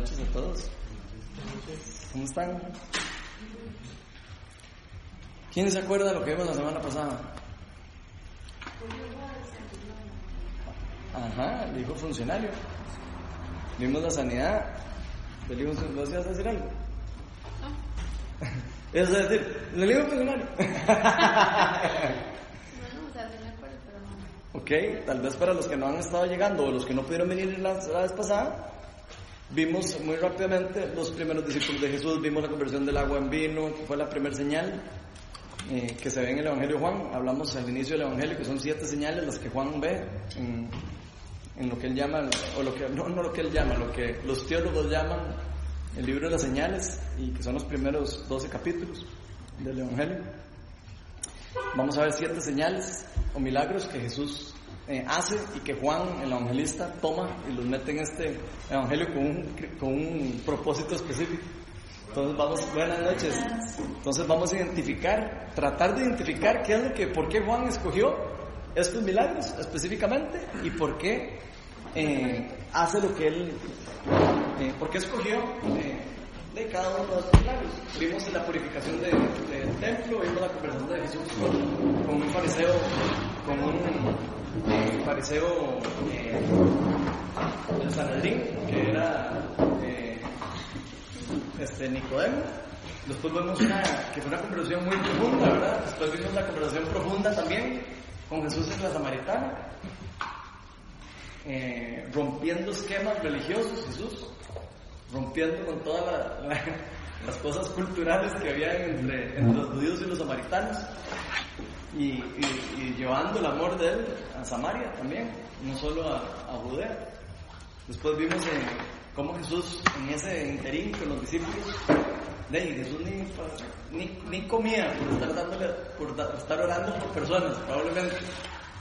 noches a todos. ¿Cómo están? ¿Quién se acuerda de lo que vimos la semana pasada? Ajá, el hijo funcionario. Vimos la sanidad hijo funcionario. ¿Vas a decir algo? Eso es decir, el hijo funcionario. Ok, tal vez para los que no han estado llegando o los que no pudieron venir la, la vez pasada, vimos muy rápidamente los primeros discípulos de Jesús, vimos la conversión del agua en vino, que fue la primera señal eh, que se ve en el Evangelio de Juan. Hablamos al inicio del Evangelio que son siete señales las que Juan ve en, en lo que él llama, o lo que, no, no lo que él llama, lo que los teólogos llaman el libro de las señales, y que son los primeros 12 capítulos del Evangelio. Vamos a ver siete señales o milagros que Jesús eh, hace y que Juan, el evangelista, toma y los mete en este evangelio con un, con un propósito específico. Entonces vamos, buenas noches. Entonces vamos a identificar, tratar de identificar qué es lo que, por qué Juan escogió estos milagros específicamente y por qué eh, hace lo que él, eh, por qué escogió eh, de cada uno de los milagros. Vimos la purificación del templo, vimos la conversación de Jesús con un fariseo, con un eh, fariseo eh, Sanedrín, que era eh, este, Nicodemo. Después vemos una, que fue una conversación muy profunda, ¿verdad? Después vimos la conversación profunda también con Jesús en la Samaritana, eh, rompiendo esquemas religiosos, Jesús, rompiendo con todas la, la, las cosas culturales que había entre, los judíos y los samaritanos y, llevando el amor de él a Samaria también, no solo a, a Judea. Después vimos eh, cómo Jesús en ese interín con los discípulos, de Jesús ni, ni, ni, comía por estar, dándole, por estar orando por personas, probablemente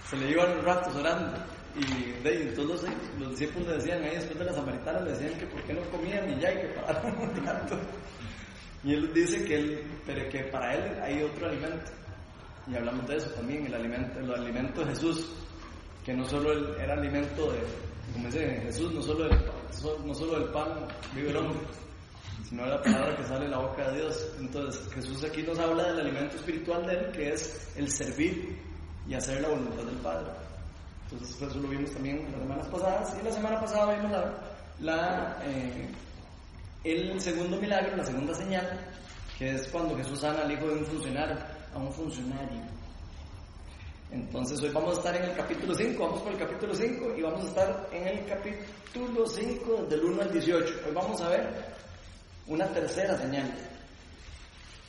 se le iban ratos orando. Y de entonces los, los, discípulos le decían ahí después de la samaritana, le decían que por qué no comían y ya, y que pararon un rato. Y él dice que, él, pero que para él hay otro alimento. Y hablamos de eso también, el alimento, el alimento de Jesús, que no solo el, era alimento de, como dice Jesús, no solo, del, no solo del pan vive el hombre, sino de la palabra que sale de la boca de Dios. Entonces Jesús aquí nos habla del alimento espiritual de él, que es el servir y hacer la voluntad del Padre. Entonces eso lo vimos también las semanas pasadas. Y la semana pasada vimos la, la eh, el segundo milagro, la segunda señal, que es cuando Jesús sana al hijo de un funcionario, a un funcionario. Entonces hoy vamos a estar en el capítulo 5, vamos por el capítulo 5 y vamos a estar en el capítulo 5 del 1 al 18. Hoy vamos a ver una tercera señal.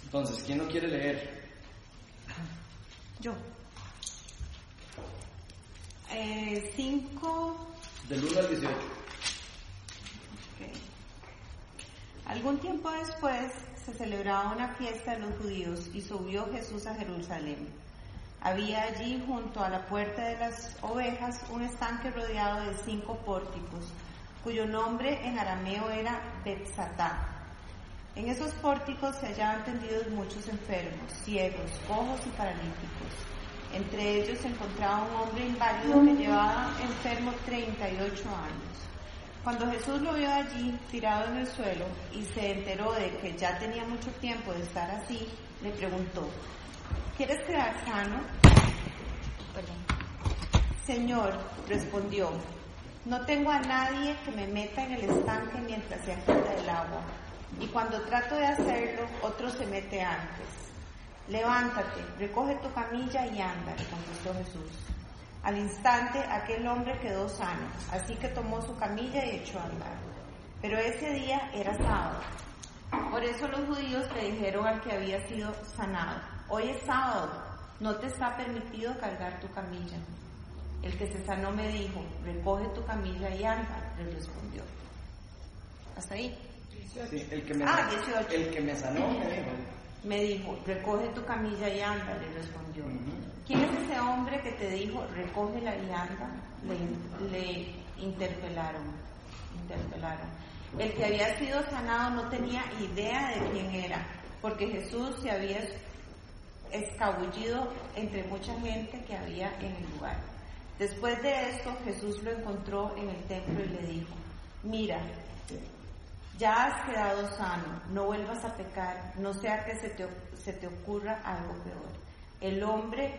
Entonces, ¿quién no quiere leer? Yo. 5 eh, del 1 al 18. Okay. Algún tiempo después se celebraba una fiesta de los judíos y subió Jesús a Jerusalén. Había allí junto a la puerta de las ovejas un estanque rodeado de cinco pórticos, cuyo nombre en arameo era Betzatá. En esos pórticos se hallaban tendidos muchos enfermos, ciegos, cojos y paralíticos. Entre ellos se encontraba un hombre inválido que llevaba enfermo 38 años. Cuando Jesús lo vio allí, tirado en el suelo, y se enteró de que ya tenía mucho tiempo de estar así, le preguntó, ¿quieres quedar sano? Señor, respondió, no tengo a nadie que me meta en el estanque mientras se agita el agua, y cuando trato de hacerlo, otro se mete antes. Levántate, recoge tu camilla y anda, contestó Jesús. Al instante aquel hombre quedó sano, así que tomó su camilla y echó a andar. Pero ese día era sábado. Por eso los judíos le dijeron al que había sido sanado, hoy es sábado, no te está permitido cargar tu camilla. El que se sanó me dijo, recoge tu camilla y anda, le respondió. ¿Hasta ahí? Sí, el que me, ah, 18. El que me sanó me dijo. Me dijo, recoge tu camilla y anda, le respondió. Uh -huh. ¿Quién es ese hombre que te dijo, recógela y anda? Le, interpelaron, interpelaron. El que había sido sanado no tenía idea de quién era, porque Jesús se había escabullido entre mucha gente que había en el lugar. Después de esto, Jesús lo encontró en el templo y le dijo, mira, ya has quedado sano, no vuelvas a pecar, no sea que se te ocurra algo peor. El hombre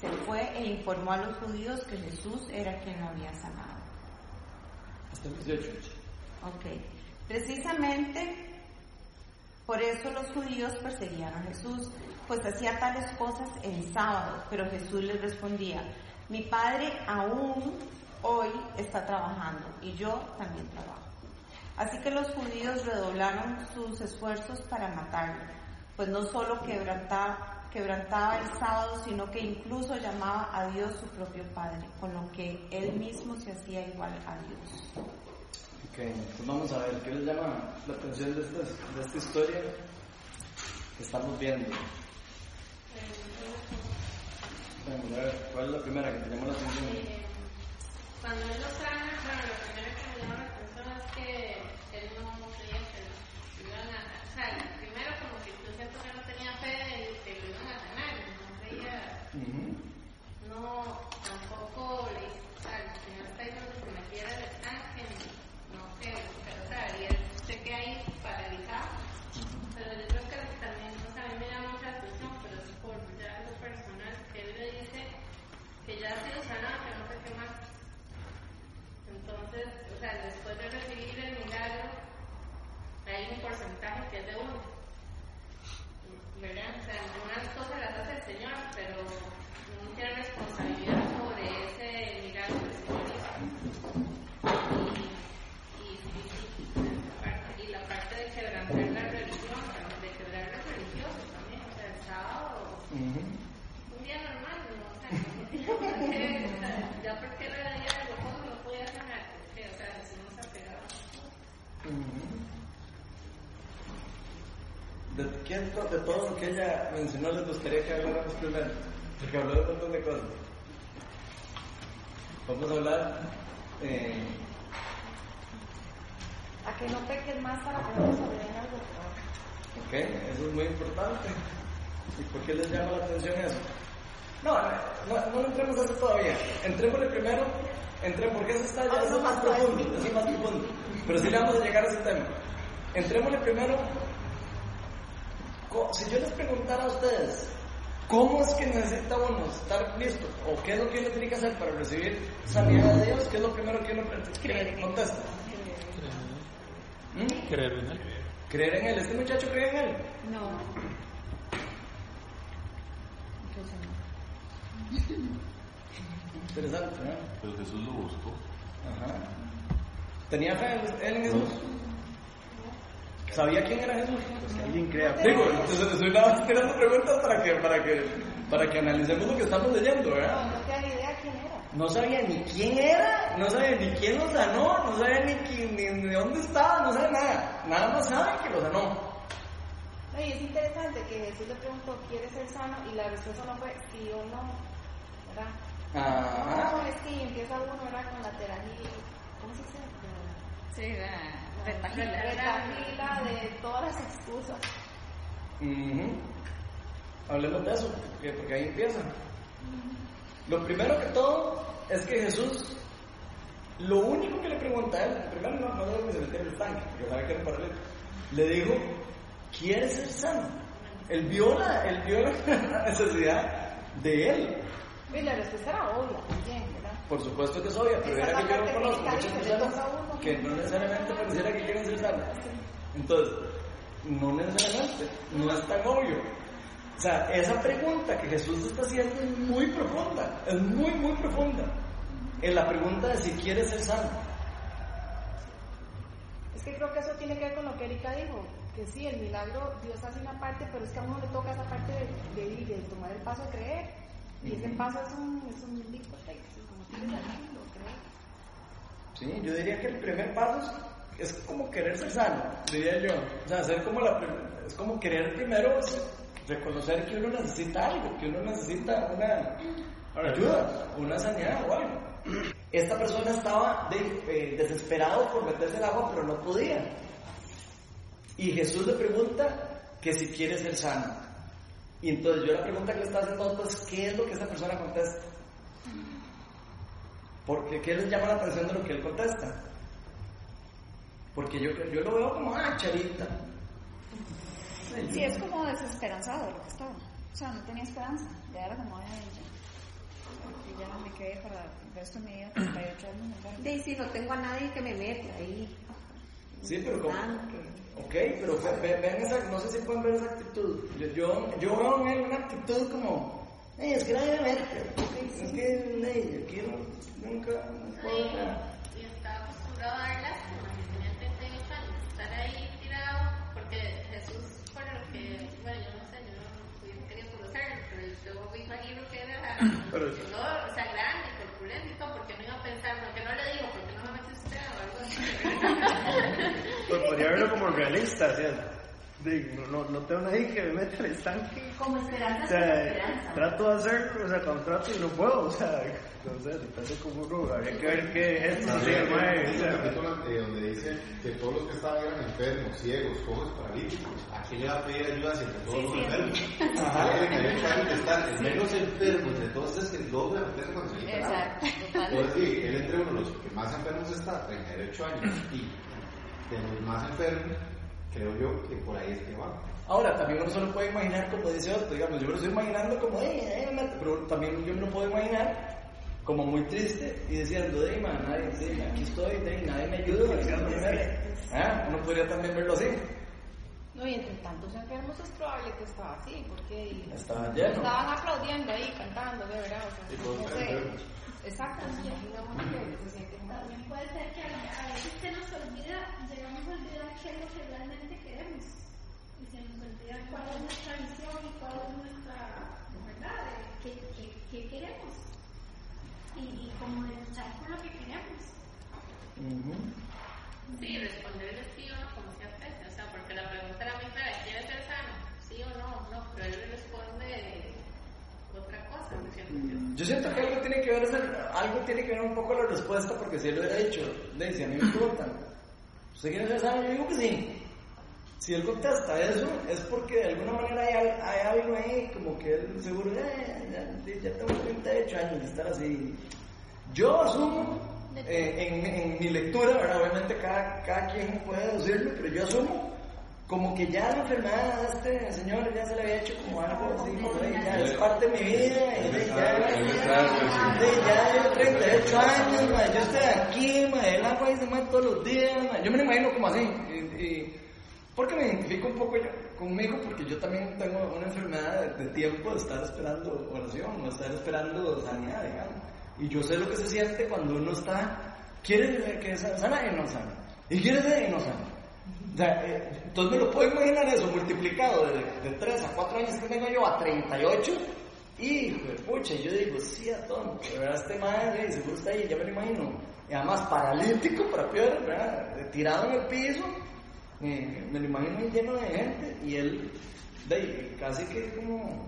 se fue e informó a los judíos que Jesús era quien lo había sanado. Hasta el 18. Ok. Precisamente por eso los judíos perseguían a Jesús, pues hacía tales cosas en sábado, pero Jesús les respondía, mi Padre aún hoy está trabajando y yo también trabajo. Así que los judíos redoblaron sus esfuerzos para matarlo, pues no solo quebrantaba, quebrantaba el sábado, sino que incluso llamaba a Dios su propio Padre, con lo que él mismo se hacía igual a Dios. Ok, pues vamos a ver, ¿qué les llama la atención de esta, de esta historia que estamos viendo? Vamos a ver, ¿cuál es la primera que te llama la atención? Eh, cuando él lo sana, bueno, lo primero que me llama la atención es que él no creía que lo iban a o sea, primero como que yo siento que no tenía fe de que lo iban a sanar, no creía, Ujú. no, tampoco le o sea, el Señor está diciendo que me quiera el estanque, no sé, pero o sea, y él se queda ahí paralizado, pero yo creo que también, o sea, a mí me llama mucha atención, pero es por ya algo personal, que él le dice que ya ha sido sanado, que no sé qué más. Entonces, o sea, después de recibir el milagro, hay un porcentaje que es de uno. ¿Verdad? O sea, unas cosas las hace el Señor, pero uno tiene responsabilidad sobre ese milagro que el Señor hizo. Y, y, y, y, esa parte- y la parte de quebrantar la religión, de quebrar los religiosos también, o sea, el sábado Ujú. un día normal, ¿no? O sea, no tiene por qué, o sea, ya porque era día de reposo no podía sanar, porque, o sea, Jesús nos apegaba. Ujú. ¿De quién de todo lo que ella mencionó les gustaría que habláramos primero? Porque habló de un montón de cosas. Vamos a hablar eh, A que no peques más para que no sobrevenga algo. Ok, eso es muy importante. ¿Y por qué les llama la atención eso? No, no, no entremos a eso todavía. Entrémosle primero, entré, porque eso está ya, eso es más profundo, eso es más profundo. Pero sí le vamos a llegar a ese tema. Entrémosle primero, si yo les preguntara a ustedes, ¿cómo es que necesita uno estar listo? ¿O qué es lo que uno tiene que hacer para recibir sanidad de Dios? ¿Qué es lo primero que uno que contesta? ¿Mm? Creer en él. Creer en Él. ¿Este muchacho cree en Él? No. Interesante, ¿no? Pero Jesús lo buscó. Ajá. ¿Tenía fe en- él en Jesús? ¿Sabía quién era Jesús? Si alguien crea, Digo, entonces estoy nada más tirando preguntas para que, para que, para que analicemos lo que estamos leyendo, No, ¿verdad? no te da idea quién era. No sabía ni quién era, no sabía ni quién lo sanó, no sabía ni, quién, ni, ni dónde estaba, no sabía nada. Nada más sabe que lo sanó. No, y es interesante que Jesús le preguntó, ¿quieres ser sano? Y la respuesta no fue sí o no, ¿verdad? Ajá. No, es que empieza uno, ¿verdad? Con la terajila, ¿cómo se dice? Sí, La retajila. retajila de todas las excusas. Ujú. Hablemos de eso, porque, porque ahí empieza. Lo primero que todo es que Jesús, lo único que le pregunta a él, primero no, no debe que se metiera el tanque, porque sabe que era le dijo, ¿quieres ser sano? Él vio la, él vio la necesidad de él. Y la respuesta era obvia también, ¿verdad? Por supuesto que es obvia, pero Esa era que yo no conozco muchas personas. Que no necesariamente pareciera que quieren ser sanas. Entonces, no necesariamente, no es tan obvio. O sea, esa pregunta que Jesús está haciendo es muy profunda, es muy, muy profunda. Es la pregunta de si quieres ser sano. Es que creo que eso tiene que ver con lo que Erika dijo, que sí, el milagro, Dios hace una parte, pero es que a uno le toca esa parte de, de, de tomar el paso de creer. Y ese paso es un, es un step, como creer. Sí, yo diría que el primer paso es, es como querer ser sano, diría yo. O sea, hacer como la, es como querer primero reconocer que uno necesita algo, que uno necesita una ayuda, una sanidad o algo. Esta persona estaba de- eh, desesperado por meterse el agua, pero no podía. Y Jesús le pregunta que si quiere ser sano. Y entonces yo la pregunta que le está haciendo pues, ¿qué es lo que esa persona contesta? Porque ¿qué les llama la atención de lo que él contesta? Porque yo, yo lo veo como, ah, charita. Sí, es como desesperanzado lo que estaba. O sea, no tenía esperanza. Ya era como, ay, ya, y ya no me quedé para el resto de mi vida, 38 años. Sí, sí, no tengo a nadie que me meta ahí. Sí, pero como... Ok, pero ve- ve- vean esa, no sé si pueden ver esa actitud. Yo, yo, yo veo en él una actitud como, "Ey, es que nadie me mete, es que ey, yo quiero, nunca, no puedo, Y estaba acostumbrado a dar lástima, que tenía 38 años, estar ahí tirado, porque Jesús, por lo que, bueno, yo no sé, yo no hubiera querido conocerlo, pero yo me imagino que era, Pero- no, o sea, grande, corpulento y todo, porque no iba a pensar, no, que no le digo, porque no me mete usted o algo así. Pues podría verlo como realista, o sea, de- no, no, tengo nadie que me meta al estanque. Como esperanza, O sea, esperanza. trato de hacerlo, o sea, cuando trato y no puedo, o sea, sé, depende como uno, habría que ver qué es esto, sí, sea, capítulo donde dice que todos los que estaban eran enfermos, ciegos, cojos, paralíticos. ¿A quién le va a pedir ayuda si entre todos Sí, los sí. enfermos? Alguien que estar el menos enfermo entre todos ustedes que logra meterse con su Exacto. Entonces, sí, él entre uno de los que más enfermos está, 38 años, y de los más enfermos, creo yo que por ahí es que va. Ahora, también uno se lo puede imaginar como dice otro, digamos, yo me lo estoy imaginando como, me mete", pero también yo me lo puedo imaginar como muy triste y diciendo, de man, nadie, sí, aquí estoy, de, nadie me ayuda, nadie me mete". Ah, Uno podría también verlo así, No, y entre tantos enfermos es probable que estaba así, porque estaba lleno. estaban aplaudiendo ahí, cantando, de verdad. O Y sea, no sé. Exacto, sí, digamos que se sienten mal. También puede ser que a, a veces se nos olvida, llegamos a olvidar qué es lo que realmente queremos. Y se nos olvida cuál es nuestra visión y cuál es nuestra, ¿verdad? ¿Qué, qué, qué queremos? Y, y como de luchar por lo que queremos. Ujú. Sí, responderle sí o no, como se hace, o sea, porque la pregunta era muy clara, ¿quieres ser sano? Sí o no, no, pero él le responde otra cosa, ¿no es cierto? Yo siento que algo tiene que ver, algo tiene que ver un poco la respuesta, porque si él lo hubiera dicho, de si a mí me preguntan, ¿usted quiere ser sano? Yo digo que sí. Si él contesta eso, es porque de alguna manera hay, hay algo ahí, como que él seguro, "Eh, ya, ya tengo 38 años de estar así. Yo asumo, eh, en, en mi lectura, ¿verdad? obviamente cada, cada quien puede decirlo, pero yo asumo como que ya la enfermedad este señor ya se le había hecho como algo así, de, ya es parte de mi vida, y de, ya, de, ya llevo 38 años, ma, yo estoy aquí, ma, el agua ahí se mata todos los días, ma. yo me lo imagino como así, y, y- porque me identifico un poco yo conmigo, porque yo también tengo una enfermedad de, de tiempo de estar esperando oración, o estar esperando sanidad, digamos, y yo sé lo que se siente cuando uno está, quiere que sa- sana y no sana, y quiere ser y no sana. Sea, eh, entonces me lo puedo imaginar eso multiplicado de, de 3 a 4 años que tengo yo a 38. Hijo de pucha, y yo digo, sí, a tonto, verdad, este madre, seguro está ahí, ya me lo imagino. Y además paralítico para peor, ¿verdad? Tirado en el piso, eh, me lo imagino lleno de gente, y él, de casi que como,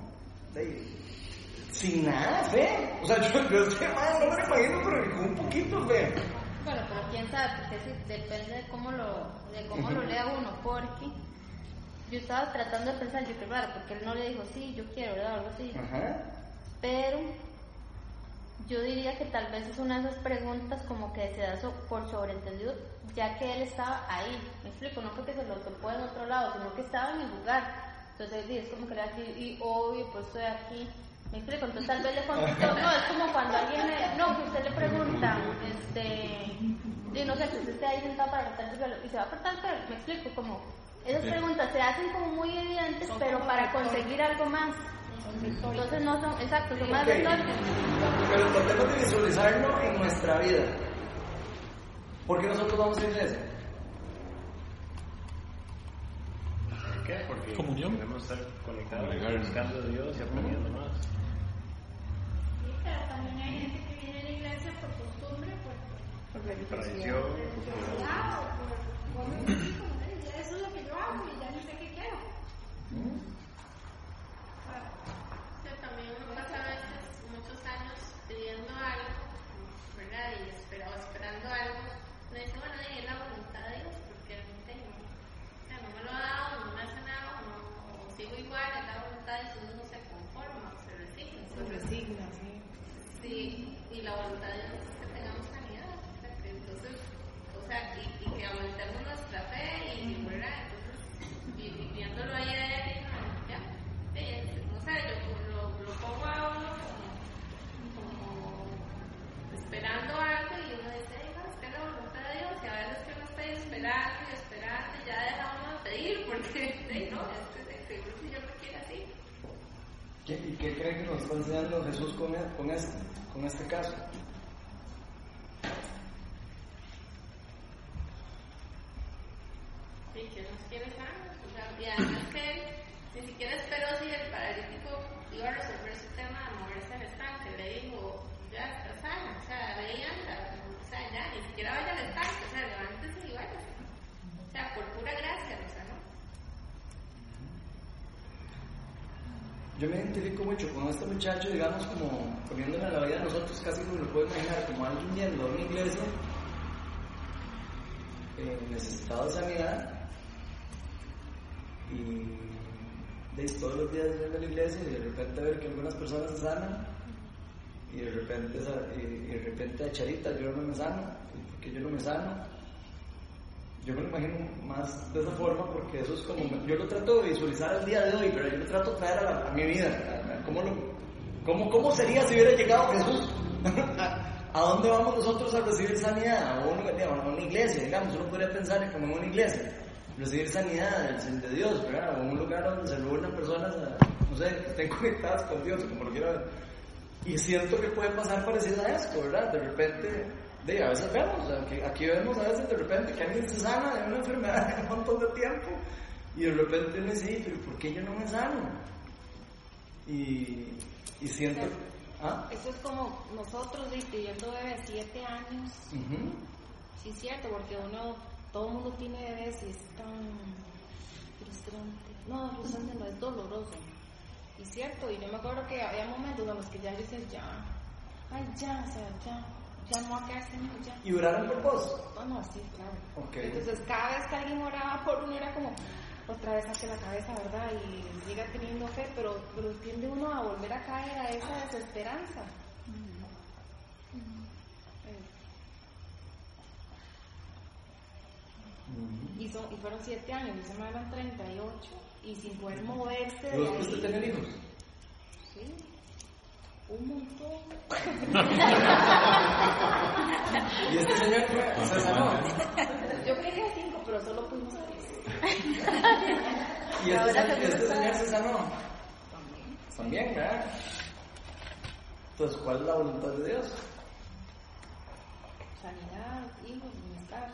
de sin nada fe. O sea, yo, yo este madre no me lo imagino, pero un poquito fe. Quién sabe, porque sí, depende de cómo lo, de cómo lo lea uno, porque yo estaba tratando de pensar, yo claro, porque él no le dijo, sí, yo quiero, ¿verdad? Algo así. Pero yo diría que tal vez es una de esas preguntas como que se da so- por sobreentendido, ya que él estaba ahí. Me explico, no porque se lo topó en otro lado, sino que estaba en el lugar. Entonces sí, es como que le así, y obvio, pues estoy aquí. Me explico, entonces tal vez le contestó, no, es como cuando alguien, le- no, que usted le pregunta, este, y no sé, que usted esté ahí sentado para cortar el pelo, y se va a cortar el pelo, me explico, como, esas preguntas se hacen como muy evidentes, pero para conseguir algo más. Entonces no son, exacto, son más Ok. retóricas. Pero tratemos de visualizarlo en nuestra vida. ¿Por qué nosotros vamos a iglesia? ¿Por qué? Porque Comunión. queremos estar conectados, Congregarnos. buscando a Dios y aprendiendo más. Sí, pero también hay gente que viene a la iglesia por costumbre, de, ya eso es lo que yo hago y ya ni sé qué quiero. Yo también uno pasa a veces muchos años pidiendo algo, ¿verdad? Y espera- o esperando algo. Me dice, bueno, y es la voluntad de Dios, porque no tengo. O sea, no me lo ha dado, no me ha sanado, no, o sigo igual, es la voluntad de Dios, uno se conforma, se resigna. Se resigna, sí. Sí, y la voluntad de Dios es que tengamos sanidad. o y, y que a voluntad fortalecemos nuestra fe y, ¿verdad? Entonces, y, y viéndolo ahí a él, ya, sí, no sé, yo lo, lo pongo a uno como, como esperando algo y uno dice, "Ay, no, es que la voluntad de Dios, y a veces que uno está ahí esperando y esperando y ya deja uno de pedir, porque, sí, no, es que seguro que yo lo quiero así. ¿Qué- ¿Y qué cree que nos está enseñando Jesús con, e- este, con este caso? Sí, que nos quiere sanos. O sea, y además que él ni siquiera esperó si el paralítico iba a resolver su tema de moverse al estanque. Le dijo, ya está sano. O sea, y anda. O sea, ya, ni siquiera vaya al estanque. O sea, levántese y váyase. O sea, por pura gracia lo sanó. Yo me identifico mucho con este muchacho, digamos, como poniéndole a la vida de nosotros, casi como lo puedo imaginar, como alguien yendo a una iglesia eh, necesitado de sanidad y de, todos los días yendo la iglesia y de repente ver que algunas personas se sanan y de repente, y, de repente a Charita, yo no me sano, ¿y por qué yo no me sano? Yo me lo imagino más de esa forma porque eso es como, yo lo trato de visualizar al día de hoy, pero yo lo trato de traer a, mi vida. ¿Cómo, lo, cómo, ¿Cómo sería si hubiera llegado Jesús? ¿A dónde vamos nosotros a recibir sanidad? A una, digamos, a una iglesia, digamos, uno podría pensar como en una iglesia, recibir sanidad del- de Dios, ¿verdad? O en un lugar donde se reúnan personas, a- no sé, que estén conectadas con Dios, como lo quiera ver. Y siento que puede pasar parecido a esto, ¿verdad? De repente, de, a veces vemos, que aquí vemos a veces de repente que alguien se sana de una enfermedad en un montón de tiempo y de repente uno dice, "Sí, pero ¿por qué yo no me sano? Y, y siento... ¿Ah? Esto es como nosotros ¿sí? pidiendo bebés siete años. Ujú. Sí, es cierto, porque uno, todo el mundo tiene bebés y es tan frustrante. No, frustrante no, es doloroso. Y cierto, y yo me acuerdo que había momentos en los que ya yo decía, ya, ay, ya, o sea, ya, ya no va a quedar sin ya. ¿Y oraron por vos? No, no, sí, claro. Ok. Entonces, cada vez que alguien oraba por uno era como, otra vez saque la cabeza, ¿verdad? Y siga teniendo fe, pero, pero tiende uno a volver a caer a esa desesperanza. Eh, Y, son, y fueron siete años, y se me eran 38, y sin poder moverse de ¿Vos ahí. pudiste tener hijos? Sí, un montón. ¿Y este señor fue? ¿Se sanó? Yo quería cinco, pero solo pudimos tres. ¿Y este, se- este señor se sanó? También, ¿verdad? Entonces, ¿cuál es la voluntad de Dios? Sanidad, hijos, bienestar.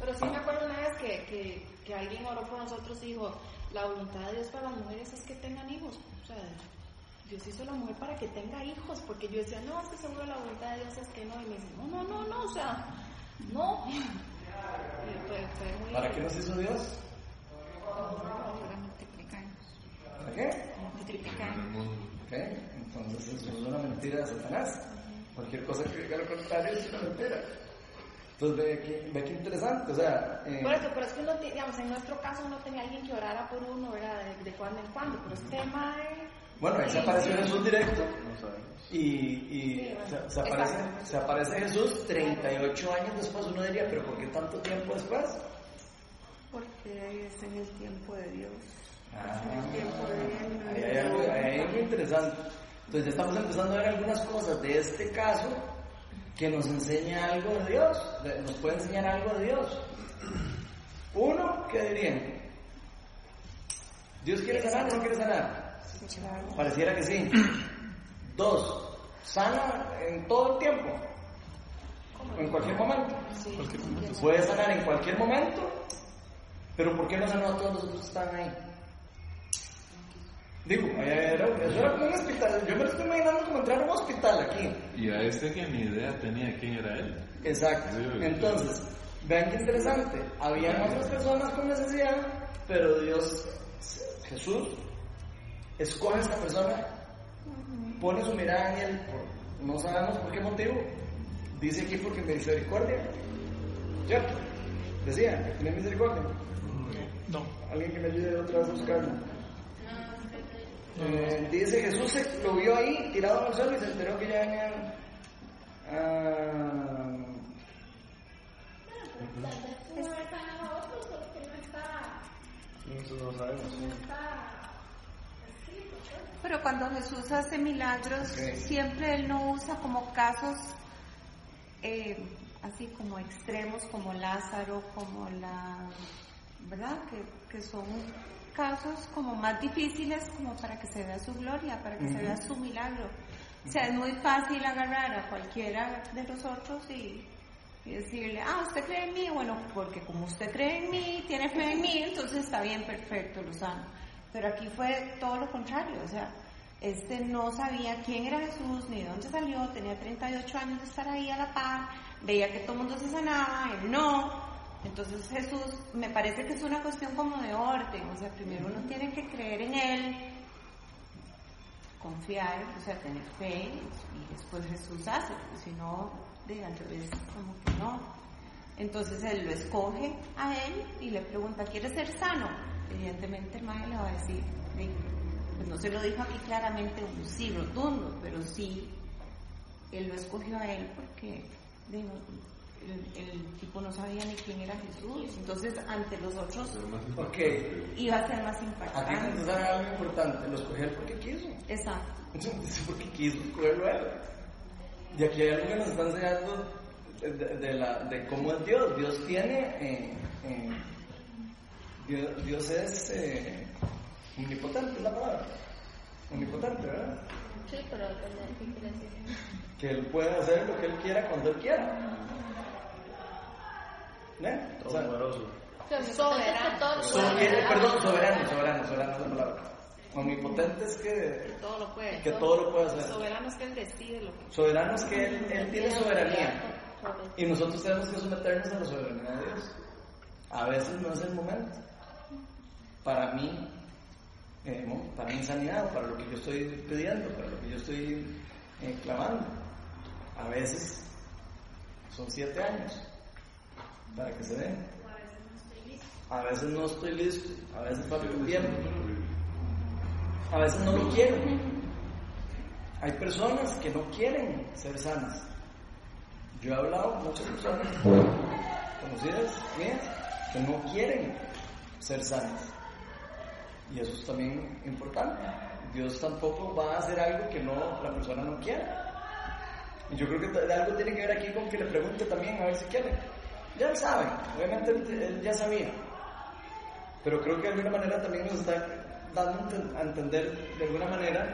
Pero sí me acuerdo una vez que, que, que alguien oró por nosotros y dijo, la voluntad de Dios para las mujeres es que tengan hijos. O sea, Dios hizo a la mujer para que tenga hijos, porque yo decía, no, es que seguro la voluntad de Dios es que no. Y me dice, no, no, no, no, o sea, no. Muy... ¿Para qué nos hizo Dios? Para multiplicarnos. ¿Para qué? Multiplicarnos. ¿Ok? Entonces eso es una mentira de Satanás. Cualquier cosa que diga lo contrario es una mentira. Entonces ve que, ve que interesante, o sea... eh, Por eso, pero es que uno, digamos, en nuestro caso uno tenía alguien que orara por uno, ¿verdad? De, de cuando en cuando, pero es tema de... bueno, ahí se apareció. Jesús directo No sabemos. y, y Sí, bueno, se, se aparece, se aparece Jesús 38 años después. Uno diría, ¿pero por qué tanto tiempo después? Porque es en el tiempo de Dios. Ah, En el tiempo de Él. ahí hay algo, ahí hay algo interesante. Entonces ya estamos empezando a ver algunas cosas de este caso que nos enseña algo de Dios, nos puede enseñar algo de Dios. Uno, ¿qué dirían? ¿Dios quiere sanar o no quiere sanar? Pareciera que sí. Dos, sana en todo el tiempo, en cualquier momento. Puede sanar en cualquier momento, pero ¿por qué no sanó a todos los otros que están ahí? Digo, era- eso era como un hospital. Yo me lo estoy imaginando como entrar a un hospital aquí. Y a este que ni idea tenía quién era él. Exacto. Sí, sí. Entonces, vean qué interesante. Habían otras personas con necesidad, pero Dios, Jesús, escoge a esta persona, pone su mirada en él, por- no sabemos por qué motivo. Dice aquí porque misericordia. ¿Cierto? Decía, que tiene misericordia. No. Alguien que me ayude otra vez a buscarlo. Eh, dice Jesús se, lo vio ahí tirado en el suelo y se enteró que ya venía. ah, Tal vez pudo haber sanado a otros porque no está, Nosotros no sabemos. sí. Pero cuando Jesús hace milagros, siempre Él no usa como casos eh, así como extremos, como Lázaro, como la... ¿Verdad? Que, que son casos como más difíciles como para que se vea su gloria, para que se vea su milagro. O sea, es muy fácil agarrar a cualquiera de nosotros y, y decirle, ah, usted cree en mí, bueno, porque como usted cree en mí, tiene fe en mí, entonces está bien, perfecto, lo sano. Pero aquí fue todo lo contrario, o sea, este no sabía quién era Jesús, ni de dónde salió, tenía 38 años de estar ahí a la par, veía que todo el mundo se sanaba, él no. Entonces Jesús, me parece que es una cuestión como de orden, o sea, primero uno tiene que creer en Él, confiar, o sea, tener fe, y después Jesús hace, si no, de al revés, como que no. Entonces él lo escoge a él y le pregunta, ¿quieres ser sano? Evidentemente el maestro le va a decir, "Sí". pues no se lo dijo aquí claramente un sí rotundo, pero sí, él lo escogió a él porque digo, el, el tipo no sabía ni quién era Jesús, entonces ante los otros iba a ser más aquí impactante. nos da algo importante. Lo escogió él porque quiso. Exacto. Entonces, porque quiso escogerlo a él. Y aquí hay algo que nos está enseñando de, de la, de cómo es Dios. Dios tiene. eh, eh, Dios, Dios es eh, omnipotente, es la palabra. Omnipotente, ¿verdad? Sí, pero depende de qué quiere decir. Que Él puede hacer lo que Él quiera cuando Él quiera. ¿Eh? Todopoderoso. Soberano. Todo lo so- puede. eh, perdón, soberano, soberano, soberano es la palabra. Omnipotente es que, Todo lo puede. que todo lo puede hacer. Soberano es que él decide lo que. Soberano es que él, él tiene soberanía. Y nosotros tenemos que someternos a la soberanía de Dios. A veces no es el momento. Para mí, eh, ¿no? para mi sanidad, para lo que yo estoy pidiendo, para lo que yo estoy eh, clamando. A veces son siete años para que se den. A veces no estoy listo, a veces falta un tiempo, a veces no lo quiero. Hay personas que no quieren ser sanas. Yo he hablado con muchas personas conocidas mías que no quieren ser sanas. Y eso es también importante. Dios tampoco va a hacer algo que no la persona no quiera. Y yo creo que algo tiene que ver aquí con que le pregunte también a ver si quiere. Ya él sabe, obviamente él, ya sabía. Pero creo que de alguna manera también nos está dando a enten- a entender de alguna manera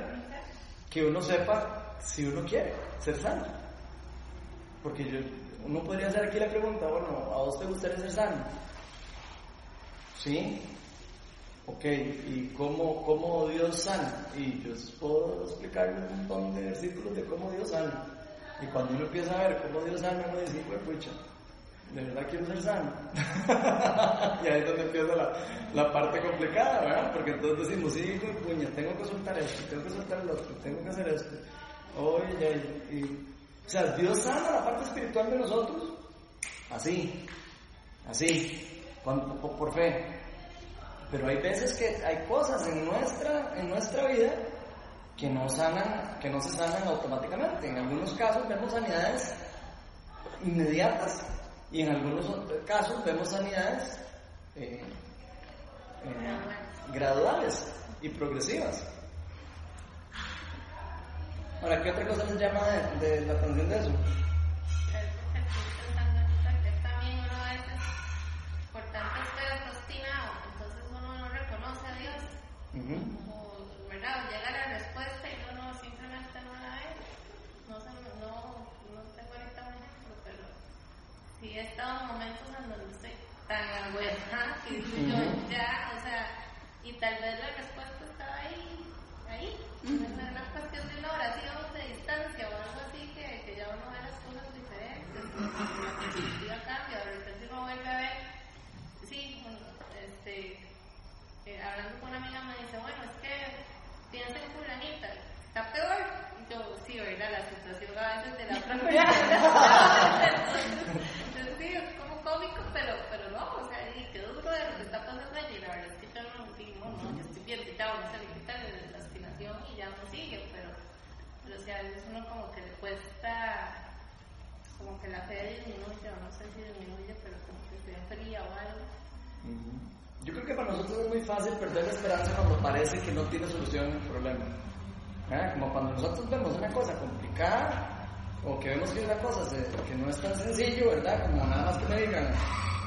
que uno sepa si uno quiere ser sano. Porque yo, uno podría hacer aquí la pregunta, bueno, ¿a vos te gustaría ser sano? ¿Sí? Ok, ¿y cómo, cómo Dios sana? Y yo puedo explicarle un montón de versículos de cómo Dios sana. Y cuando uno empieza a ver cómo Dios sana, uno dice, pues pucha, de verdad quiero ser sano. y ahí es donde empieza la, la parte complicada, ¿verdad? Porque entonces decimos, sí, puña, tengo que soltar esto, tengo que soltar el otro, tengo que hacer esto. Oye, y, o sea, Dios sana la parte espiritual de nosotros, así, así, por, por fe. Pero hay veces que hay cosas en nuestra, en nuestra vida que no sanan, que no se sanan automáticamente. En algunos casos vemos sanidades inmediatas y en algunos casos vemos sanidades eh, eh, graduales y progresivas. Ahora, ¿qué otra cosa les llama la atención de eso? Es también uno a veces, por tanto estar obstinado, entonces uno no reconoce a Dios, Ujú. o, ¿verdad? O llega la respuesta y uno simplemente no la ve. No, sé, no, no tengo ahorita un ejemplo, pero sí he estado en momentos en donde estoy tan abuela que digo yo ya, o sea, y tal vez la respuesta estaba ahí, ahí. Es una cuestión de una oración de distancia o algo así que, que ya uno ve las cosas diferentes. La perspectiva cambia, de repente uno vuelve a ver. Sí, bueno, este, eh, hablando con una amiga me dice, bueno, es que piensa en fulanita, está peor. Y yo, sí, ¿verdad? La situación a veces de la otra persona. Entonces, sí, es como cómico, pero, pero no, o sea, y qué duro de lo que está pasando allí. La verdad es que yo no, sí, no, no, yo estoy bien, ya, no se le quita la espinación disminuye, pero como que se enfría o algo. Yo creo que para nosotros es muy fácil perder la esperanza cuando parece que no tiene solución el problema. ¿Eh? Como cuando nosotros vemos una cosa complicada o que vemos que una cosa se- que no es tan sencillo, ¿verdad? Como nada más que me digan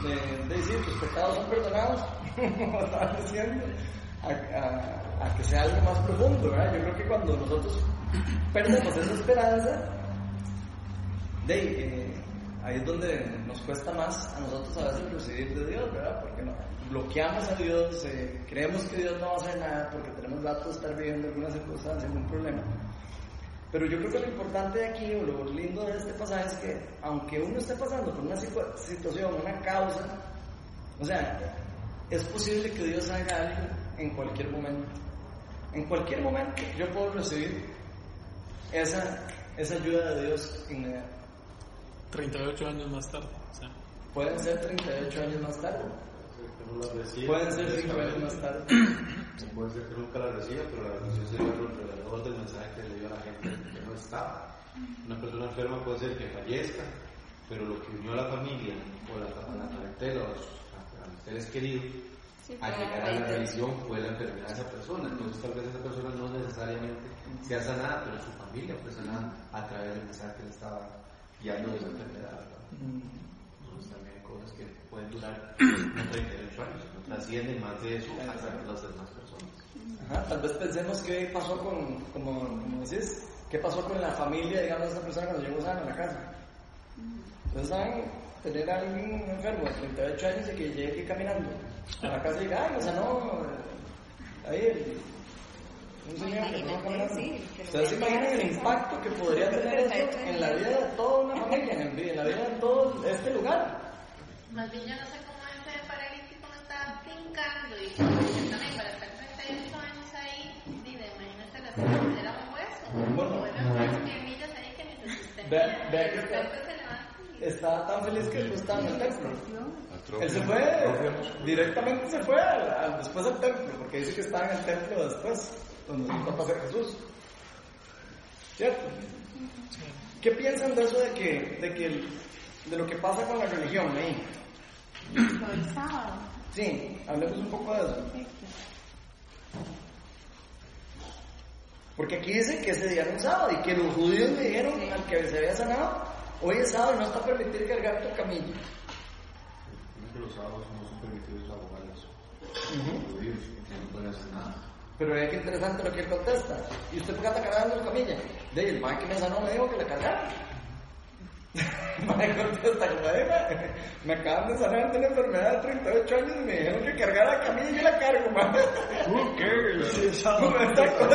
de, de decir tus pecados son perdonados, como estaban diciendo, a, a- a que sea algo más profundo, ¿verdad? Yo creo que cuando nosotros perdemos esa esperanza, de, ahí, eh, ahí es donde nos cuesta más a nosotros a veces recibir de Dios, ¿verdad? Porque no, bloqueamos a Dios, eh, creemos que Dios no va a hacer nada porque tenemos datos de estar viviendo alguna circunstancia, algún problema. Pero yo creo que lo importante de aquí, o lo lindo de este pasaje es que, aunque uno esté pasando por una situa- situación, una causa, o sea, es posible que Dios haga algo en cualquier momento. En cualquier momento yo puedo recibir esa, esa ayuda de Dios inmediata. 38 años más tarde. o sea, Pueden ser 38 años más tarde. Que no la recibe. Pueden ser 5 años más tarde. Puede ser que nunca la reciba, pero la bendición sería el revelador del mensaje que le dio a la gente que no estaba. Una persona enferma puede ser que fallezca, pero lo que unió a la familia o la, a la parentela o a, los seres queridos Sí, a fue llegar a la religión fue la enfermedad de esa persona. Entonces, tal vez esa persona no necesariamente sea sanada, pero su familia fue sanada a través del mensaje que le estaba guiando de esa enfermedad. ¿verdad? Entonces, también hay cosas que pueden durar no 38 años, no trascienden más de eso hasta las demás personas. Ajá, tal vez pensemos qué pasó con, como, como decís, qué pasó con la familia, digamos, de esta persona cuando llegó sana a la casa. Entonces, ¿saben? Tener a alguien enfermo de 38 años y que llegue aquí caminando a la casa y diga, ay, o sea, no, ahí Ustedes se imaginan el impacto que podría tener eso en la vida de toda una familia, en, la vida de todo este lugar. Más bien yo no sé cómo ese paralítico no estaba brincando y también para estar 38 años ahí, imagínate la salud, era un hueso. Bueno. Bueno, unas ahí que ni se sostenían. Estaba tan feliz que estaba en el templo. Él se fue, directamente se fue al, al- después al templo, porque dice que estaba en el templo después, donde se fue a pasar Jesús. ¿Cierto? ¿Qué piensan de eso de que, de que, el- de lo que pasa con la religión ahí? Del sábado. Sí, hablemos un poco de eso. Porque aquí dice que ese día era un sábado y que los judíos le dijeron al que se había sanado, hoy es sábado y no está permitido cargar tu camilla. Creo que los sábados no son permitidos laborar eso. Los judíos que no pueden hacer nada. Pero vea qué interesante lo que él contesta. ¿Y usted por qué está cargando la camilla? De ahí, el man que me sanó me dijo que la cargara. El man contesta, como "Ay, ma, me acaban de sanar de una enfermedad de 38 años y me dijeron que cargara la camilla y yo la cargo, man. No, exacto.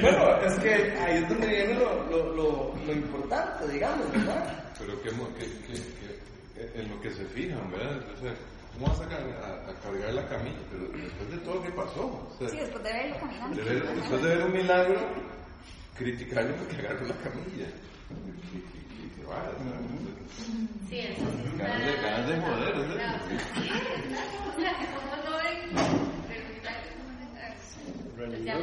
Bueno, es que ahí es donde viene lo, lo, lo, lo importante, digamos, ¿verdad? Pero que, mo- que, que, que- en lo que se fijan, ¿verdad? O sea, ¿cómo vas a, car- a- a cargar la camilla? Pero después de todo lo que pasó, o sea, Sí, después de verlo caminando. de ver- después de ver un milagro, criticarlo porque agarró la camilla. Y, y- y que va, Sí, eso sí está. Ganas de- ganas de joder, ¿no? Claro. Sí, exacto. O sea, que como no Vean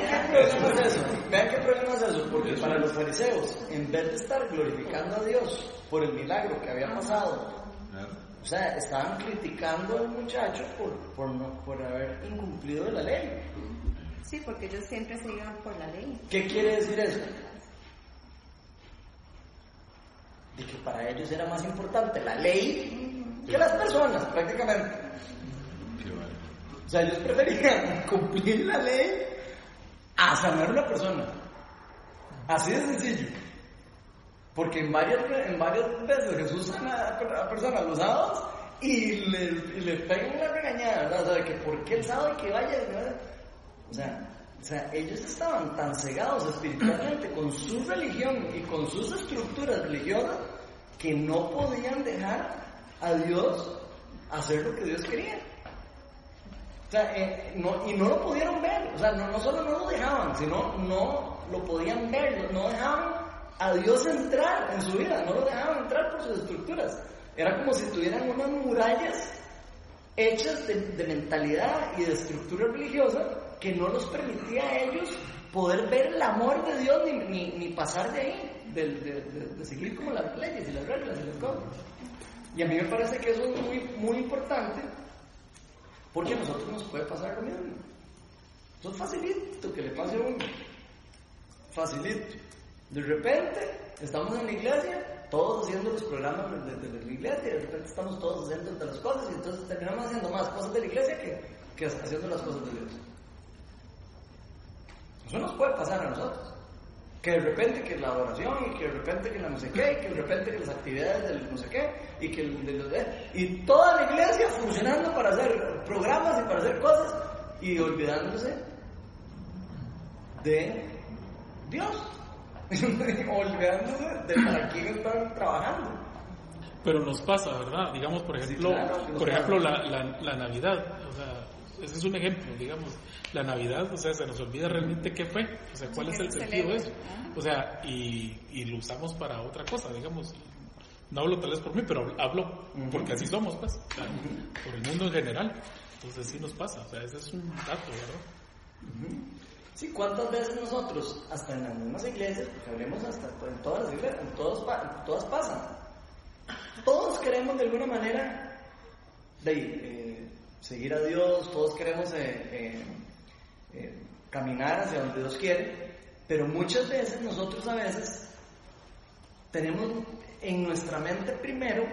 qué problema es eso. Vean qué problema es. Porque para los fariseos, en vez de estar glorificando a Dios por el milagro que había pasado, o sea, estaban criticando al muchacho por, por, no, por haber incumplido la ley. Sí, porque ellos siempre se iban por la ley. ¿Qué quiere decir eso? De que para ellos era más importante la ley que las personas, prácticamente. O sea, ellos preferían cumplir la ley a sanar a una persona. Así de sencillo. Porque en varias, en varias veces Jesús sana a personas los sábados y le, y le pegan una regañada, ¿verdad? O sea, que por qué el sábado y que vaya, ¿verdad? O sea, o sea, ellos estaban tan cegados espiritualmente con su religión y con sus estructuras religiosas que no podían dejar a Dios hacer lo que Dios quería. O sea, eh, no, y no lo pudieron ver. O sea, no, no solo no lo dejaban, sino no lo podían ver. No dejaban a Dios entrar en su vida. No lo dejaban entrar por sus estructuras. Era como si tuvieran unas murallas hechas de, de mentalidad y de estructura religiosa que no los permitía a ellos poder ver el amor de Dios ni, ni, ni pasar de ahí, de, de- de- seguir como las leyes y las reglas y las cosas. Y a mí me parece que eso es muy, muy importante porque a nosotros nos puede pasar lo mismo. Eso es facilito que le pase a uno. Facilito. De repente estamos en la iglesia, todos haciendo los programas de, de- de la iglesia, y de repente estamos todos haciendo de las cosas, y entonces terminamos haciendo más cosas de la iglesia que, que haciendo las cosas de Dios. Eso nos puede pasar a nosotros. Que de repente que la adoración, y que de repente que la no sé qué, y que de repente que las actividades del no sé qué, y que el de los de- y toda la iglesia funcionando para hacer programas y para hacer cosas, y olvidándose de Dios. olvidándose de para quién están trabajando. Pero nos pasa, ¿verdad? Digamos, por ejemplo, claro, por ejemplo la, la, la Navidad, o sea, ese es un ejemplo, digamos, la Navidad, o sea, se nos olvida realmente qué fue, o sea, cuál Sí, es el se sentido de eso, o sea, y, y lo usamos para otra cosa, digamos, no hablo tal vez por mí, pero hablo porque así somos, pues, por el mundo en general, entonces sí nos pasa, o sea, ese es un dato, ¿verdad? Sí, ¿cuántas veces nosotros, hasta en las mismas iglesias, porque hablemos hasta en todas las iglesias, en todos, pa- en todas pasan, todos queremos de alguna manera de, eh, seguir a Dios, todos queremos eh, eh, eh, caminar hacia donde Dios quiere, pero muchas veces nosotros a veces tenemos en nuestra mente primero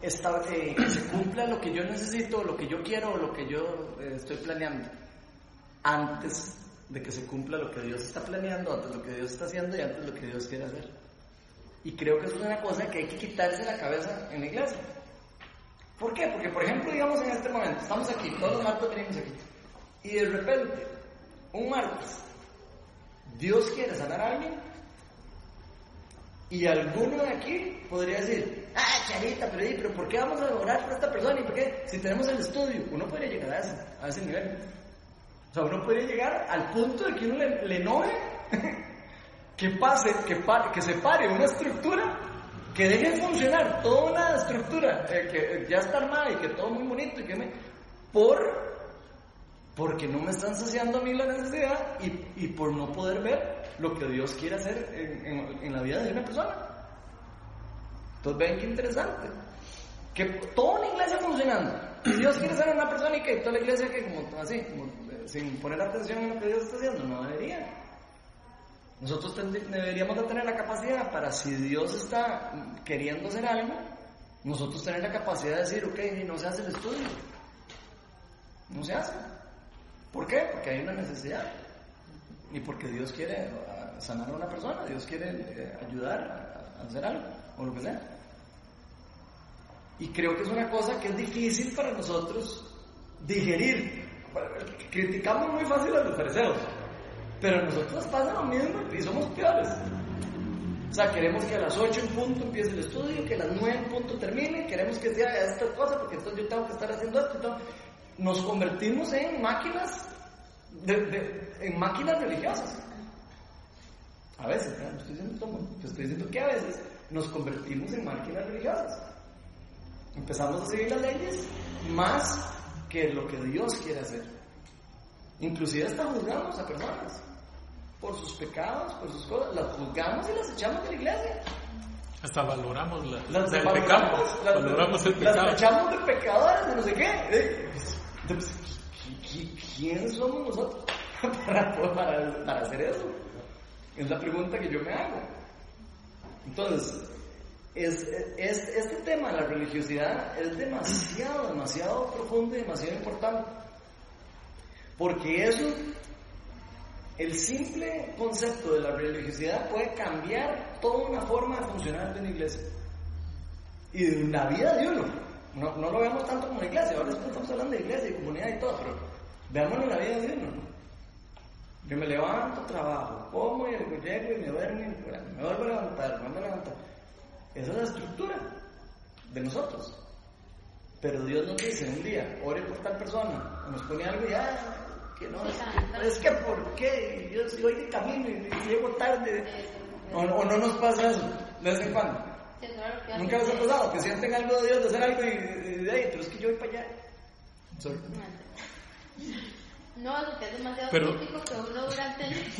que se cumpla lo que yo necesito, lo que yo quiero lo que yo estoy planeando antes de que se cumpla lo que Dios está planeando, antes de lo que Dios está haciendo y antes de lo que Dios quiere hacer. Y creo que eso es una cosa que hay que quitarse la cabeza en la iglesia. ¿Por qué? Porque, por ejemplo, digamos en este momento, estamos aquí, todos los martes venimos aquí, y de repente, un martes, Dios quiere sanar a alguien, y alguno de aquí podría decir, ah, Charita, pero, pero ¿por qué vamos a orar por esta persona? ¿Y por qué? Si tenemos el estudio, uno podría llegar a ese, a ese nivel. O sea, uno podría llegar al punto de que uno le, le enoje que pase, que, pa- que se pare una estructura, que deje de funcionar toda una estructura eh, que ya está armada y que todo muy bonito y que me, por porque no me están saciando a mí la necesidad y, y por no poder ver lo que Dios quiere hacer en, en- la vida de una persona. Entonces ven qué interesante. Que toda una iglesia funcionando. Dios quiere ser una persona y que toda la iglesia que como así, eh, sin poner atención en lo que Dios está haciendo, no debería. Nosotros deberíamos de tener la capacidad para si Dios está queriendo hacer algo, nosotros tener la capacidad de decir, ok, no se hace el estudio. No se hace. ¿Por qué? Porque hay una necesidad. Y porque Dios quiere ah, sanar a una persona, Dios quiere eh, ayudar a hacer algo, o lo que sea. Y creo que es una cosa que es difícil para nosotros digerir. Criticamos muy fácil a los fariseos, pero nosotros pasa lo mismo y somos peores. O sea, queremos que a las 8 en punto empiece el estudio, que a las 9 en punto termine, queremos que sea esta cosa, porque entonces yo tengo que estar haciendo esto. todo. Nos convertimos en máquinas, en máquinas religiosas. A veces, estoy diciendo te estoy diciendo que a veces nos convertimos en máquinas religiosas. Empezamos a seguir las leyes más que lo que Dios quiere hacer. Inclusive hasta juzgamos a personas por sus pecados, por sus cosas. Las juzgamos y las echamos de la iglesia. Hasta valoramos la, Las el valoramos, pecado, las- valoramos el las pecado. echamos de pecadores, de no sé qué. Eh, ¿qui- qui- ¿Quién somos nosotros para, para, para hacer eso? Es la pregunta que yo me hago. Entonces, es, es- este tema de la religiosidad es demasiado, demasiado profundo y demasiado importante. Porque eso, el simple concepto de la religiosidad puede cambiar toda una forma de funcionar de una iglesia. Y de la vida de uno. No, no lo vemos tanto como iglesia, ahora estamos hablando de iglesia y comunidad y todo, pero veámoslo en la vida de uno. ¿no? Yo me levanto, trabajo, como y llego y me duermo, me vuelvo a levantar, me vuelvo a levantar. Esa es la estructura de nosotros. Pero Dios nos dice un día, ore por tal persona, nos pone algo y ah, que no, es que, es que ¿por qué? Yo si voy de camino y, y llego tarde. O, o no nos pasa eso, de vez en cuando. Nunca les ha pasado que sienten algo de Dios, de hacer algo y, y de ahí, pero es que yo voy para allá. Sorry. No, es que es demasiado Pero- típico que uno durante el...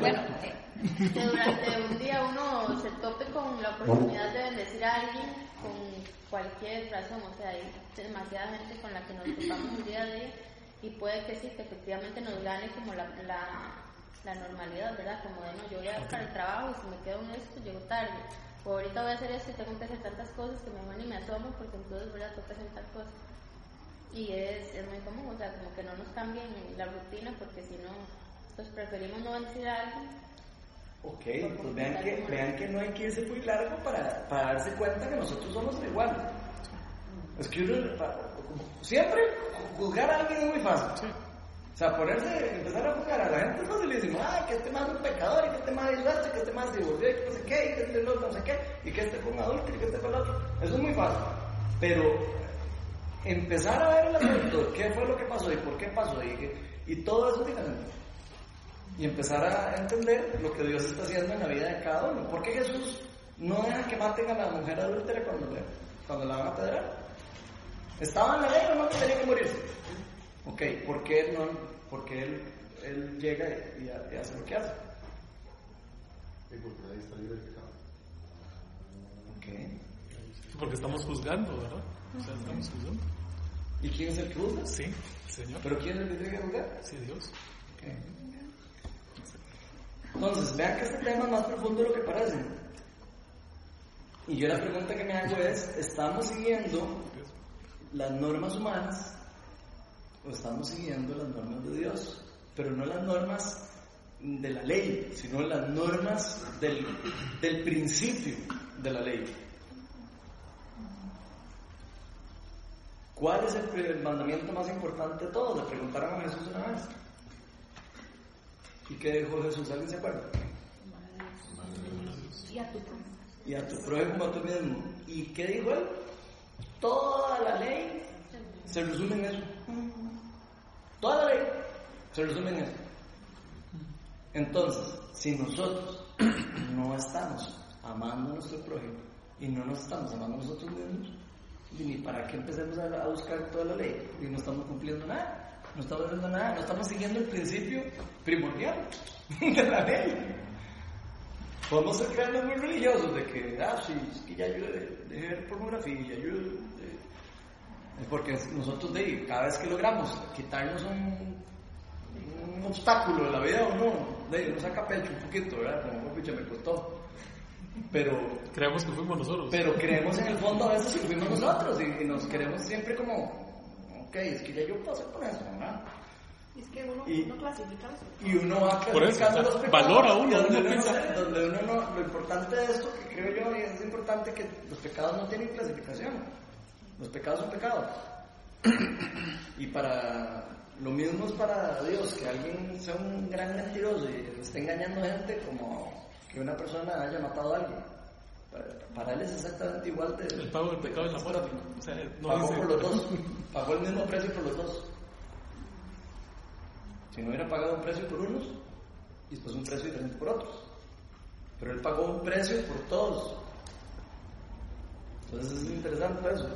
Bueno, eh, que durante un día uno se tope con la oportunidad de bendecir a alguien con cualquier razón, o sea, hay demasiada gente con la que nos topamos el día a día y puede que sí, que efectivamente nos gane como la, la, la normalidad, ¿verdad? Como de no, yo voy a para el trabajo y si me quedo en esto, llego tarde. O ahorita voy a hacer esto y tengo que hacer tantas cosas que mejor ni me asomo porque entonces voy a tocar hacer tal cosa. Y es, es muy común, o sea, como que no nos cambien la rutina porque si no, pues preferimos no bendecir a alguien Ok, pues vean que, vean que no hay que irse muy largo para, para darse cuenta que nosotros somos iguales. Es que uno, siempre, juzgar a alguien es muy fácil. O sea, ponerse, empezar a juzgar a la gente es facilísimo. Ah, que este más es un pecador, y que este más es y que este más se divorció, y que no sé qué, y que este no, no sé qué, y que este fue un adulto, y que este fue el otro. Eso es muy fácil. Pero empezar a ver el asunto, qué fue lo que pasó y por qué pasó, y, y todo eso es diferente y empezar a entender lo que Dios está haciendo en la vida de cada uno. ¿Por qué Jesús no deja que maten a la mujer adúltera cuando, le- cuando la van a pedrar? ¿Estaba en la ley o no que tenía que morirse? Ok, ¿por qué, él no, porque él, él llega y, y hace lo que hace? Porque nadie está libre de pecado. Ok. Porque estamos juzgando, ¿verdad? O sea, estamos juzgando. ¿Y quién es el que juzga? Sí, Señor. ¿Pero quién es el que tiene que juzgar? Sí, Dios. Ok. Entonces, vean que este tema es más profundo de lo que parece. Y yo la pregunta que me hago es, ¿estamos siguiendo las normas humanas o estamos siguiendo las normas de Dios? Pero no las normas de la ley, sino las normas del, del principio de la ley. ¿Cuál es el, el mandamiento más importante de todos? Le preguntaron a Jesús una vez. ¿Y qué dijo Jesús? ¿Alguien se acuerda? Y a tu prójimo. Y a tu prójimo como a tú mismo. ¿Y qué dijo él? Toda la ley se resume en eso. Toda la ley se resume en eso. Entonces, si nosotros no estamos amando a nuestro prójimo y no nos estamos amando a nosotros mismos, ni para qué empecemos a buscar toda la ley y no estamos cumpliendo nada. No estamos haciendo nada, no estamos siguiendo el principio primordial de la ley. Podemos ser creernos muy religiosos de que, ah, sí, es que ya yo de- ver pornografía, ya yo. eh, porque nosotros, de, cada vez que logramos quitarnos un, un obstáculo de la vida o no, de, uno saca pecho un poquito, ¿verdad? Como, pucha, me costó. Pero Creemos que fuimos nosotros. pero creemos en el fondo a veces que fuimos nosotros y, y nos queremos siempre como, ok, es que ya yo pasé por eso. Y es que uno, Y- uno clasifica los Y uno va Por eso, los pecados. valora uno, donde uno uno, piensa- no- donde uno no, lo importante de esto que creo yo, y es importante que los pecados no tienen clasificación. Los pecados son pecados. Y para lo mismo es para Dios, que alguien sea un gran mentiroso y esté engañando gente como que una persona haya matado a alguien. Para, él es exactamente igual de... El pago del pecado es la muerte. O sea, no Pagó dice- por los dos. Pagó el mismo precio por los dos. Si no hubiera pagado un precio por unos y después un precio diferente por otros. Pero él pagó un precio por todos. Entonces es interesante eso.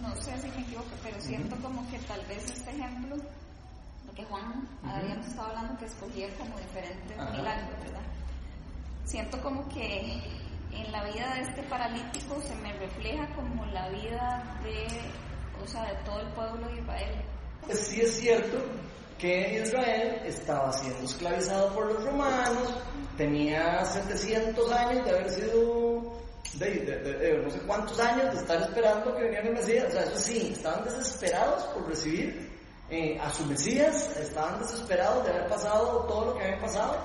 no sé si me equivoco, pero siento como que tal vez este ejemplo, lo que Juan habíamos estado hablando, que escogía como diferentes milagros, ¿verdad? Siento como que en la vida de este paralítico se me refleja como la vida de, o sea, de todo el pueblo de Israel. Pues sí es cierto que Israel estaba siendo esclavizado por los romanos, tenía 700 años de haber sido, de, no sé cuántos años de estar esperando que viniera el Mesías, o sea, eso sí, estaban desesperados por recibir eh, a su Mesías, estaban desesperados de haber pasado todo lo que había pasado,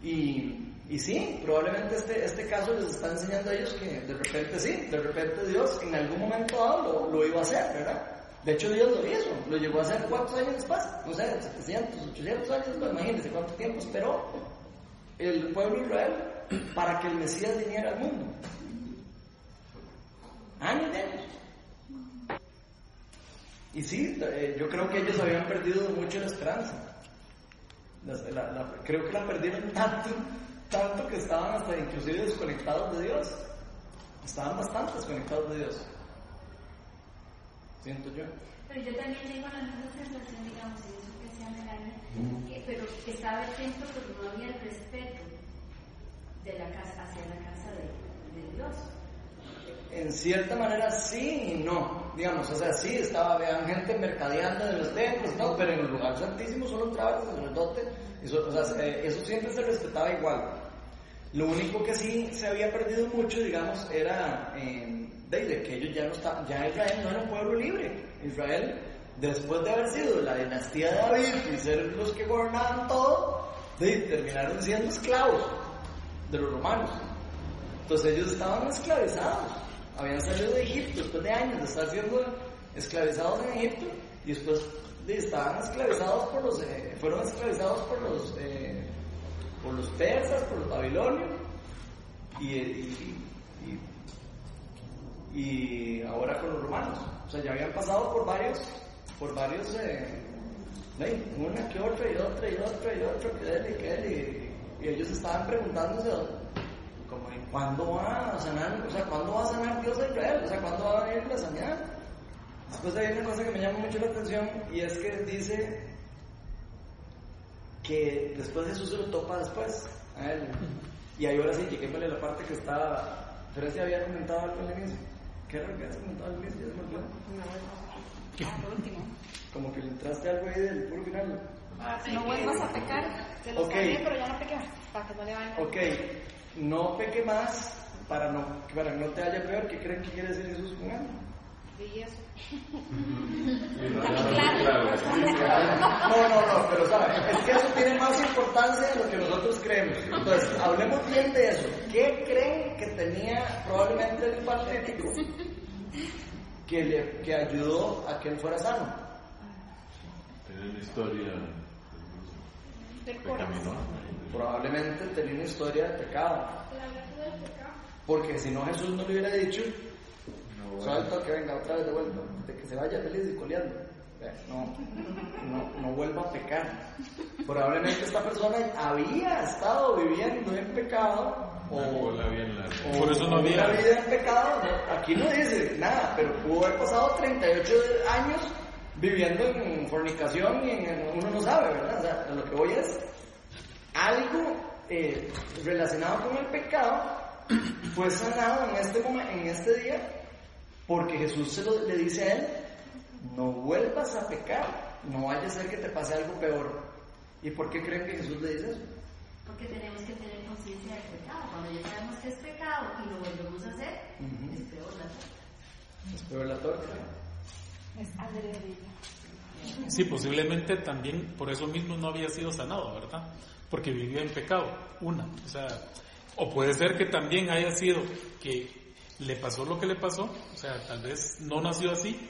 y, y sí, probablemente este, este caso les está enseñando a ellos que de repente sí, de repente Dios en algún momento dado lo, lo iba a hacer, ¿verdad? De hecho Dios lo hizo, lo llegó a hacer cuántos años después, no sé, 700, 800 años imagínense cuánto tiempo esperó el pueblo Israel para que el Mesías viniera al mundo. Años de años. Y sí, eh, yo creo que ellos habían perdido mucho la esperanza. Creo que la perdieron tanto, tanto que estaban hasta inclusive desconectados de Dios. estaban bastante desconectados de Dios. Siento yo. Pero yo también tengo la misma sensación, digamos, y eso que decía Melania, que, pero que estaba el templo, pero no había el respeto de la casa, hacia la casa de, de Dios. En cierta manera sí y no. Digamos, o sea, sí, estaba, vean gente mercadeando en los templos, no, pero en el lugar santísimo solo entraba el sacerdote. Eso, o sea, eh, eso siempre se respetaba igual. Lo único que sí se había perdido mucho, digamos, era eh, de, que ellos ya no estaban, ya Israel no era un pueblo libre. Israel, después de haber sido la dinastía de David y ser los que gobernaban todo, de, terminaron siendo esclavos de los romanos. Entonces ellos estaban esclavizados. Habían salido de Egipto después de años de estar siendo esclavizados en Egipto y después de, estaban esclavizados por los, eh, fueron esclavizados por los, eh, por los persas, por los babilonios y, y, y, y ahora con los romanos. O sea, ya habían pasado por varios, por varios, eh, una que otra y otra y otra y otra, que él y que él y, ellos estaban preguntándose como cuándo va a sanar, o sea, cuándo va a sanar Dios de Israel, o sea, cuándo va a venir la sanidad. Después hay una cosa que me llama mucho la atención y es que dice que después Jesús se lo topa después a él. Y ahí ahora sí, lleguémosle la parte que estaba, Teresa había comentado algo al inicio. ¿Qué era lo que habías comentado al inicio? Ya se me olvidó. Al último. Como que le entraste algo ahí del puro final. Ah, si no vuelvas a pecar, te lo Ok. sabía, pero ya no pequé, para que no le vayan. Ok, no peque más para, no, para que no te haya peor. ¿Qué creen que quiere decir Jesús con él? Y eso. No, no, no, pero ¿sabes? Es que eso tiene más importancia de lo que nosotros creemos. Entonces, hablemos bien de eso. ¿Qué creen que tenía probablemente el paralítico que, le, que ayudó a que él fuera sano? Tiene una historia. Probablemente tenía una historia de pecado. Porque si no, Jesús no le hubiera dicho, salta que venga otra vez de vuelta, de que se vaya feliz y coleando. No, no, no vuelva a pecar. Probablemente esta persona había estado viviendo en pecado Una o, bola bien larga. o Por eso no una había- vida en pecado. No, Aquí no dice nada, pero pudo haber pasado 38 años viviendo en fornicación y en, uno no sabe, ¿verdad? O sea, lo que voy es algo eh, relacionado con el pecado fue sanado en este momento, en este día, porque Jesús se lo, le dice a él, no vuelvas a pecar, no vaya a ser que te pase algo peor. ¿Y por qué creen que Jesús le dice eso? Porque tenemos que tener conciencia del pecado. Cuando ya sabemos que es pecado y lo volvemos a hacer, es peor la cosa. Es peor la torta. Es adrede. Sí, posiblemente también por eso mismo no había sido sanado, ¿verdad? Porque vivió en pecado, una. O sea, o puede ser que también haya sido que le pasó lo que le pasó, o sea, tal vez no nació así,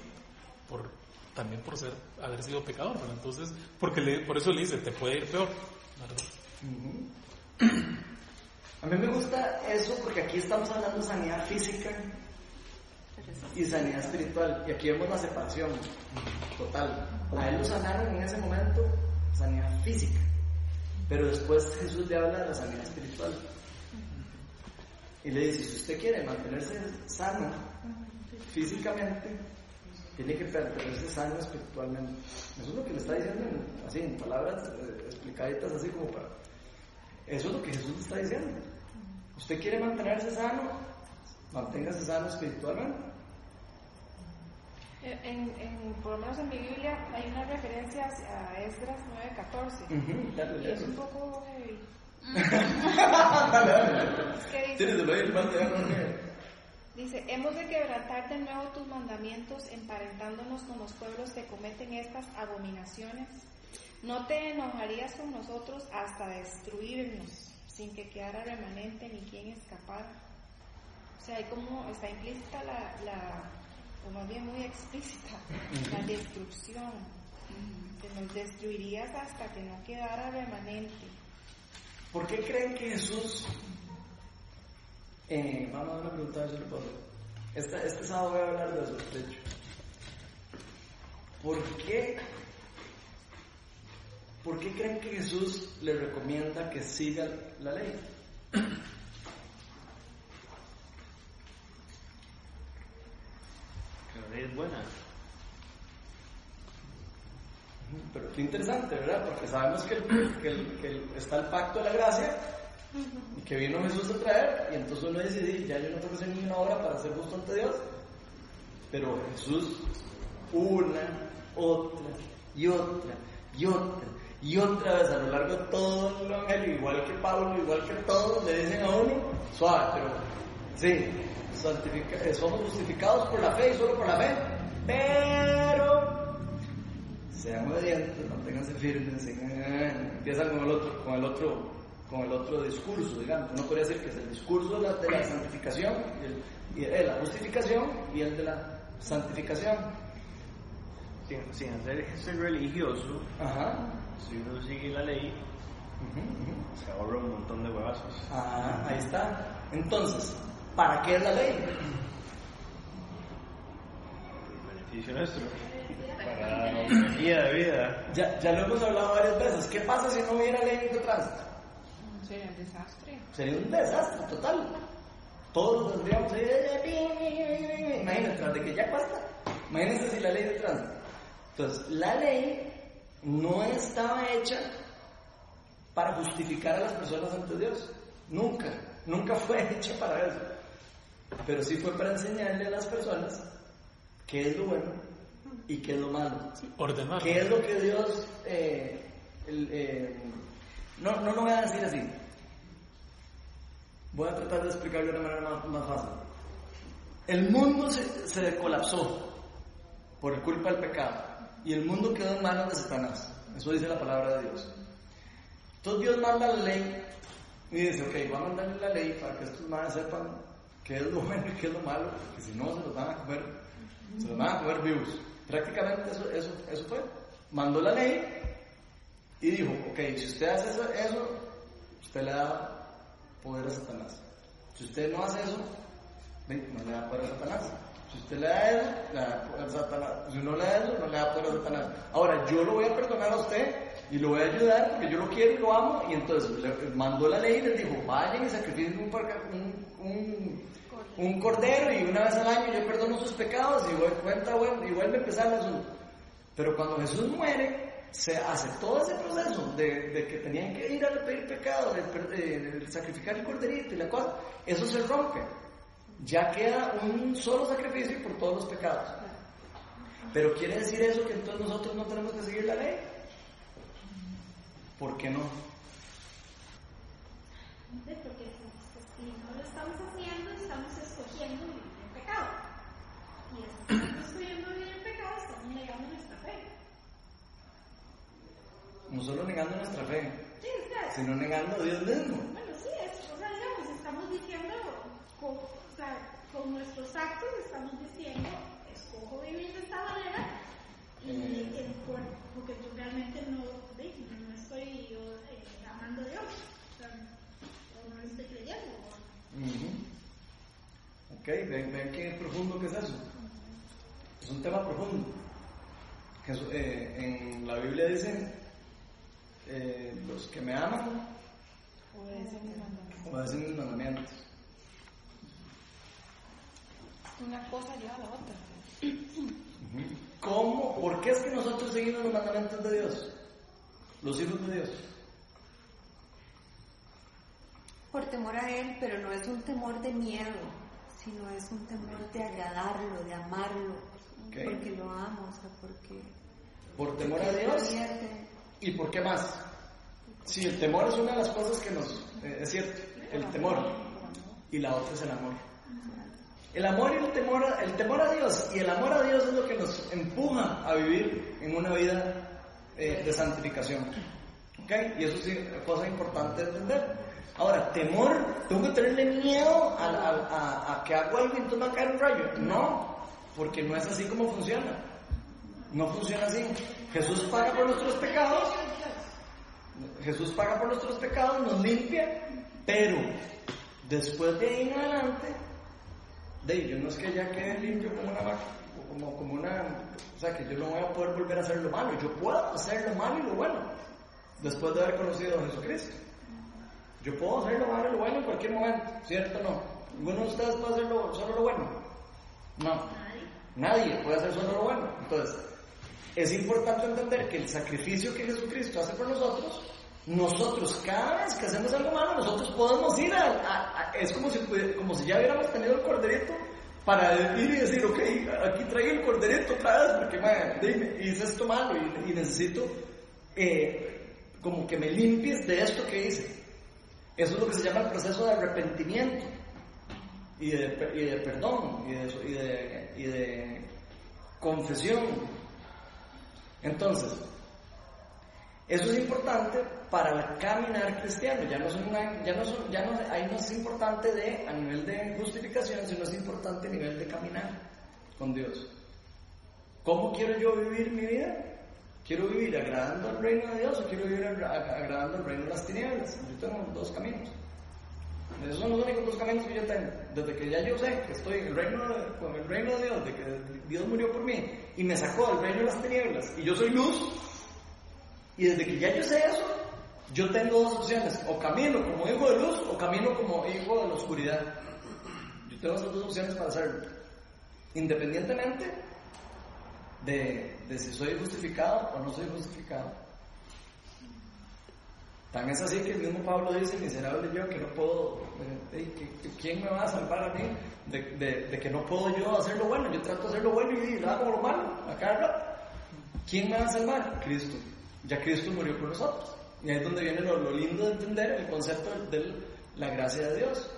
por, también por ser, haber sido pecador, ¿verdad? Entonces, porque le, por eso le dice, te puede ir peor, ¿verdad? A mí me gusta eso porque aquí estamos hablando de sanidad física y sanidad espiritual. Y aquí vemos la separación total. A él lo sanaron en ese momento, sanidad física. Pero después Jesús le habla de la sanidad espiritual. Y le dice, si usted quiere mantenerse sano físicamente, tiene que mantenerse sano espiritualmente. Eso es lo que le está diciendo, en- así, en palabras eh, explicaditas, así como para... Eso es lo que Jesús le está diciendo. Usted quiere mantenerse sano, manténgase sano espiritualmente. En, en, por lo menos en mi Biblia hay una referencia a Esdras 9:14. Ujú, dale, Y es un poco heavy. Dale, dale. Es que dice, hemos de quebrantar de nuevo tus mandamientos emparentándonos con los pueblos que cometen estas abominaciones. No te enojarías con nosotros hasta destruirnos, sin que quedara remanente ni quien escapara. O sea, hay como está implícita la, la o más bien muy explícita, la destrucción. Que nos destruirías hasta que no quedara remanente. ¿Por qué creen que Jesús... Eh, vamos a dar una pregunta a ver si este, este sábado voy a hablar de eso, de hecho. ¿Por qué, ¿Por qué creen que Jesús le recomienda que siga la ley? La ley es buena. Pero qué interesante, ¿verdad? Porque sabemos que, el- que el- que el- está el pacto de la gracia y que vino Jesús a traer, y entonces uno dice, "Sí, ya yo no tengo que hacer ninguna obra para ser justo ante Dios. Pero Jesús, una, otra, y otra, y otra, y otra vez a lo largo de todo el evangelio, igual que Pablo, igual que todos, le dicen a uno, suave, pero sí, eh, somos justificados por la fe y solo por la fe, pero sean obedientes, manténganse firmes, empiezan con el otro, con el otro, con el otro discurso, digamos. Uno podría decir que es el discurso de la, de la santificación, y el, el de la justificación y el de la santificación. Sin, sin hacer ese religioso, Ajá. si uno sigue la ley, se ahorra un montón de huevazos. Ah, ahí está. Entonces, ¿para qué es la ley? Beneficio nuestro. Para la de vida. Ya, ya lo hemos hablado varias veces. ¿Qué pasa si no hubiera ley de tránsito? Sería un desastre. Sería un desastre total. Todos tendríamos imagínate, tras de que ya cuesta. Imagínense si la ley de tránsito. Entonces, la ley no estaba hecha para justificar a las personas ante Dios. Nunca, nunca fue hecha para eso. Pero sí fue para enseñarle a las personas qué es lo bueno y qué es lo malo. Ordenar. ¿Qué es lo que Dios... eh, el, eh, no, no lo voy a decir así. Voy a tratar de explicarlo de una manera más, más fácil. El mundo se, se colapsó por culpa del pecado y el mundo quedó en manos de Satanás. Eso dice la palabra de Dios. Entonces Dios manda la ley y dice, ok, voy a mandarle la ley para que estos madres sepan qué es lo bueno y qué es lo malo, porque si no se los van a comer, se los van a comer vivos. Prácticamente eso, eso, eso fue. Mandó la ley y dijo, ok, si usted hace eso, usted le da poder a Satanás. Si usted no hace eso, no le da poder a Satanás. Si usted le da eso, le da poder a Satanás. Si no le da eso, no le da poder a Satanás. Ahora, yo lo voy a perdonar a usted y lo voy a ayudar porque yo lo quiero y lo amo. Y entonces le mandó la ley y les dijo, vayan y sacrifiquen un, un, un, un cordero y una vez al año yo perdono sus pecados y voy cuenta vuelve a empezar el asunto. Pero cuando Jesús muere, se hace todo ese proceso de, que tenían que ir a pedir pecado, de, sacrificar el corderito y la cosa, eso se rompe. Ya queda un solo sacrificio por todos los pecados. Pero quiere decir eso que entonces nosotros no tenemos que seguir la ley. ¿Por qué no? Si no lo estamos haciendo, estamos escogiendo vivir en pecado. Y estamos escogiendo vivir en pecado, estamos negando nuestra fe. No solo negando nuestra fe, Sí, sino negando a Dios mismo. Bueno, sí, es, o sea, digamos, estamos diciendo, con, o sea, con nuestros actos estamos diciendo, escojo vivir de esta manera y Eh. por- porque yo realmente no, no estoy yo, eh, amando a Dios, o sea, o no estoy creyendo. Ok, ven, ven qué profundo que es eso. Es un tema profundo. Jesús- eh, en la Biblia dice, eh, los que me aman Obedecen mis mandamientos. obedecen mis mandamientos. Una cosa lleva a la otra. ¿Cómo? ¿Por qué es que nosotros seguimos los mandamientos de Dios? Los hijos de Dios. Por temor a Él, pero no es un temor de miedo, sino es un temor de agradarlo, de amarlo, porque lo amo, o sea, porque... Por temor a Dios. ¿Y por qué más? Sí, el temor es una de las cosas que nos... eh, es cierto, el temor. Y la otra es el amor. El amor y el temor, a- el temor a Dios y el amor a Dios es lo que nos empuja a vivir en una vida eh, de santificación. ¿Ok? Y eso es cosa importante de entender. Ahora, temor, tengo que tenerle miedo a, que hago algo y entonces me va a caer un rayo. No, porque no es así como funciona. No funciona así. Jesús paga por nuestros pecados. Jesús paga por nuestros pecados, nos limpia, pero después de ahí en adelante, de yo no es que ya quede limpio como una vaca, como, como una, o sea, que yo no voy a poder volver a hacer lo malo, yo puedo hacer lo malo y lo bueno, después de haber conocido a Jesucristo. Yo puedo hacer lo malo y lo bueno en cualquier momento, ¿cierto o no? ¿Ninguno de ustedes puede hacer lo- solo lo bueno? No. Nadie puede hacer solo lo bueno. Entonces, es importante entender que el sacrificio que Jesucristo hace por nosotros, nosotros cada vez que hacemos algo malo, nosotros podemos ir a... a- a- es como si, como si ya hubiéramos tenido el corderito para ir y decir, ok, aquí traigo el corderito otra vez porque man, dime, hice esto malo y, y necesito eh, como que me limpies de esto que hice. Eso es lo que se llama el proceso de arrepentimiento y de, y de perdón y de, y de- y de confesión. Entonces, eso es importante para el caminar cristiano. Ya no, son una- ya no, son- ya no, ahí no es importante de, a nivel de justificación, sino es importante a nivel de caminar con Dios. ¿Cómo quiero yo vivir mi vida? ¿Quiero vivir agradando al reino de Dios o quiero vivir agra- agradando al reino de las tinieblas? Yo tengo dos caminos. Esos son los únicos dos caminos que yo tengo. Desde que ya yo sé que estoy en el reino de- con el reino de Dios, de que Dios murió por mí y me sacó del reino de las tinieblas y yo soy luz, y desde que ya yo sé eso, yo tengo dos opciones, o camino como hijo de luz o camino como hijo de la oscuridad. Yo tengo esas dos opciones para hacerlo. Independientemente de, de si soy justificado o no soy justificado. Tan es así que el mismo Pablo dice, miserable yo, que no puedo, eh, que- que- ¿quién me va a salvar a mí de, de- de que no puedo yo hacer lo bueno? Yo trato de hacer lo bueno y hago lo malo, a cada rato. ¿Quién me va a salvar? Cristo. Ya Cristo murió por nosotros. Y ahí es donde viene lo, lo lindo de entender el concepto de la gracia de Dios.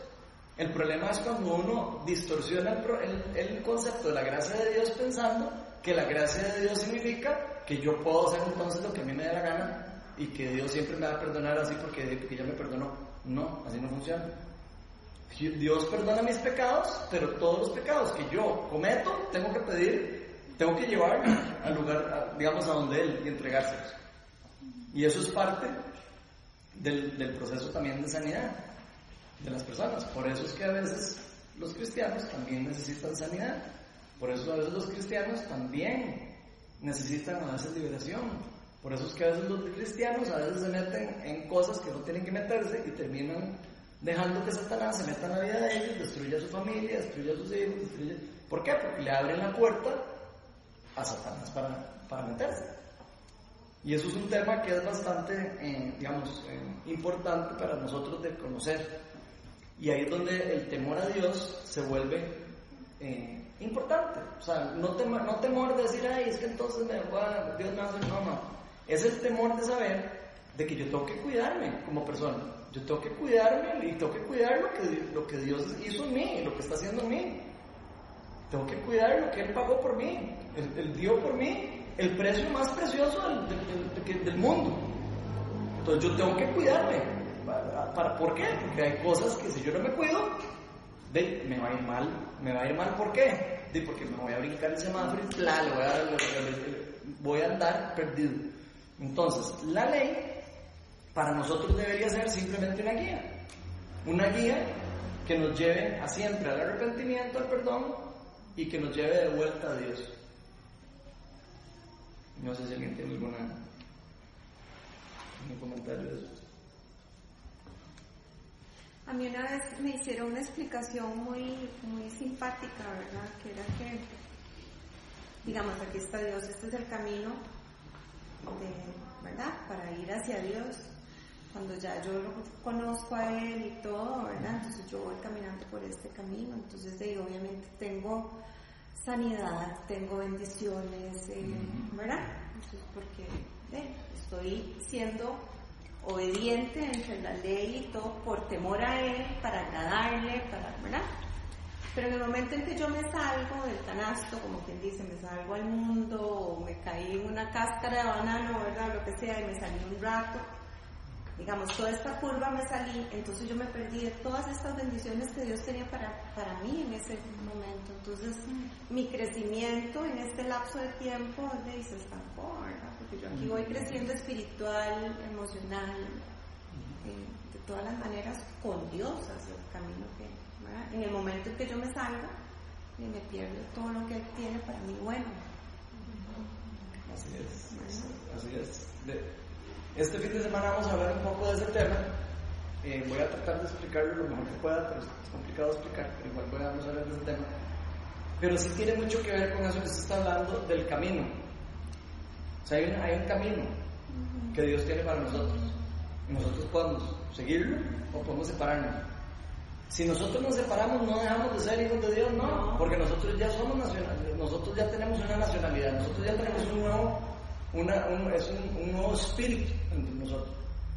El problema es cuando uno distorsiona el, el- el concepto de la gracia de Dios pensando que la gracia de Dios significa que yo puedo hacer entonces lo que a mí me dé la gana y que Dios siempre me va a perdonar así porque, ya me perdonó. No, así no funciona. Dios perdona mis pecados, pero todos los pecados que yo cometo tengo que pedir, tengo que llevar al lugar, digamos, a donde Él y entregárselos. Y eso es parte del, del proceso también de sanidad de las personas. Por eso es que a veces los cristianos también necesitan sanidad. Por eso a veces los cristianos también necesitan a veces liberación. Por eso es que a veces los cristianos a veces se meten en cosas que no tienen que meterse y terminan dejando que Satanás se meta en la vida de ellos, destruya a su familia, destruya a sus hijos. ¿Por qué? Porque le abren la puerta a Satanás para, para meterse. Y eso es un tema que es bastante, eh, digamos, eh, importante para nosotros de conocer. Y ahí es donde el temor a Dios se vuelve eh, importante. O sea, no, tema- no temor de decir, ay, es que entonces me voy a- Dios me hacer. No, no. Es el temor de saber de que yo tengo que cuidarme como persona. Yo tengo que cuidarme y tengo que cuidar lo que, lo que Dios hizo en mí, lo que está haciendo en mí. Tengo que cuidar lo que Él pagó por mí. Él, Él dio por mí el precio más precioso del- del- del- del mundo. Entonces yo tengo que cuidarme. ¿Para, para- ¿Por qué? Porque hay cosas que si yo no me cuido, me va a ir mal. ¿Me va a ir mal por qué? De, porque me voy a brincar el semáforo y voy a, voy a andar perdido. Entonces, la ley para nosotros debería ser simplemente una guía. Una guía que nos lleve a siempre al arrepentimiento, al perdón y que nos lleve de vuelta a Dios. No sé si alguien tiene alguna algún comentario de eso. A mí una vez me hicieron una explicación muy, muy simpática, ¿verdad? Que era que, digamos, aquí está Dios, este es el camino, de, ¿verdad? Para ir hacia Dios. Cuando ya yo lo conozco a Él y todo, ¿verdad? Entonces yo voy caminando por este camino. Entonces, de ahí, obviamente, tengo sanidad, tengo bendiciones, eh, ¿verdad? Entonces, porque estoy siendo obediente entre la ley y todo por temor a Él, para agradarle, para, ¿verdad? Pero en el momento en que yo me salgo del canasto, como quien dice, me salgo al mundo o me caí en una cáscara de banano, ¿verdad? Lo que sea, y me salí un rato, digamos, toda esta curva me salí, entonces yo me perdí de todas estas bendiciones que Dios tenía para, para mí en ese momento. Entonces, mi crecimiento en este lapso de tiempo de, se estancó, ¿verdad? Porque yo aquí voy creciendo espiritual, emocional, eh, de todas las maneras con Dios hacia el camino que, ¿verdad? En el momento en que yo me salga, eh, me pierdo todo lo que Él tiene para mí bueno. Así es. Así es. De- este fin de semana vamos a hablar un poco de ese tema. Eh, voy a tratar de explicarlo lo mejor que pueda, pero es complicado explicar, pero igual voy a hablar de ese tema. Pero sí tiene mucho que ver con eso que se está hablando del camino. O sea, hay un, hay un camino que Dios tiene para nosotros. Y nosotros podemos seguirlo o podemos separarnos. Si nosotros nos separamos, no dejamos de ser hijos de Dios, no, porque nosotros ya somos nacionales, nosotros ya tenemos una nacionalidad, nosotros ya tenemos un nuevo, una, un, es un, un nuevo espíritu entre nosotros.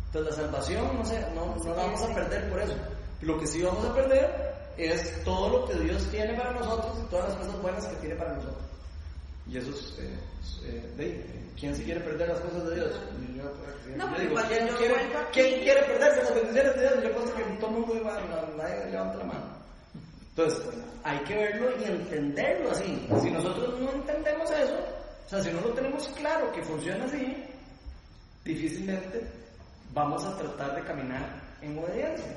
Entonces la salvación no, se, no, no la vamos a perder por eso. Lo que sí vamos a perder es todo lo que Dios tiene para nosotros y todas las cosas buenas que tiene para nosotros. Y eso es, eh, eh, de, ¿quién se quiere perder las cosas de Dios? Yo, yo- No, yo pero digo, ¿quién, quiere, quién quiere perderse las bendiciones de Dios? Yo pienso que todo el mundo iba, nadie levanta la mano. Entonces, hay que verlo y entenderlo así. Si nosotros no entendemos eso, o sea, si no lo tenemos claro que funciona así, difícilmente vamos a tratar de caminar en obediencia.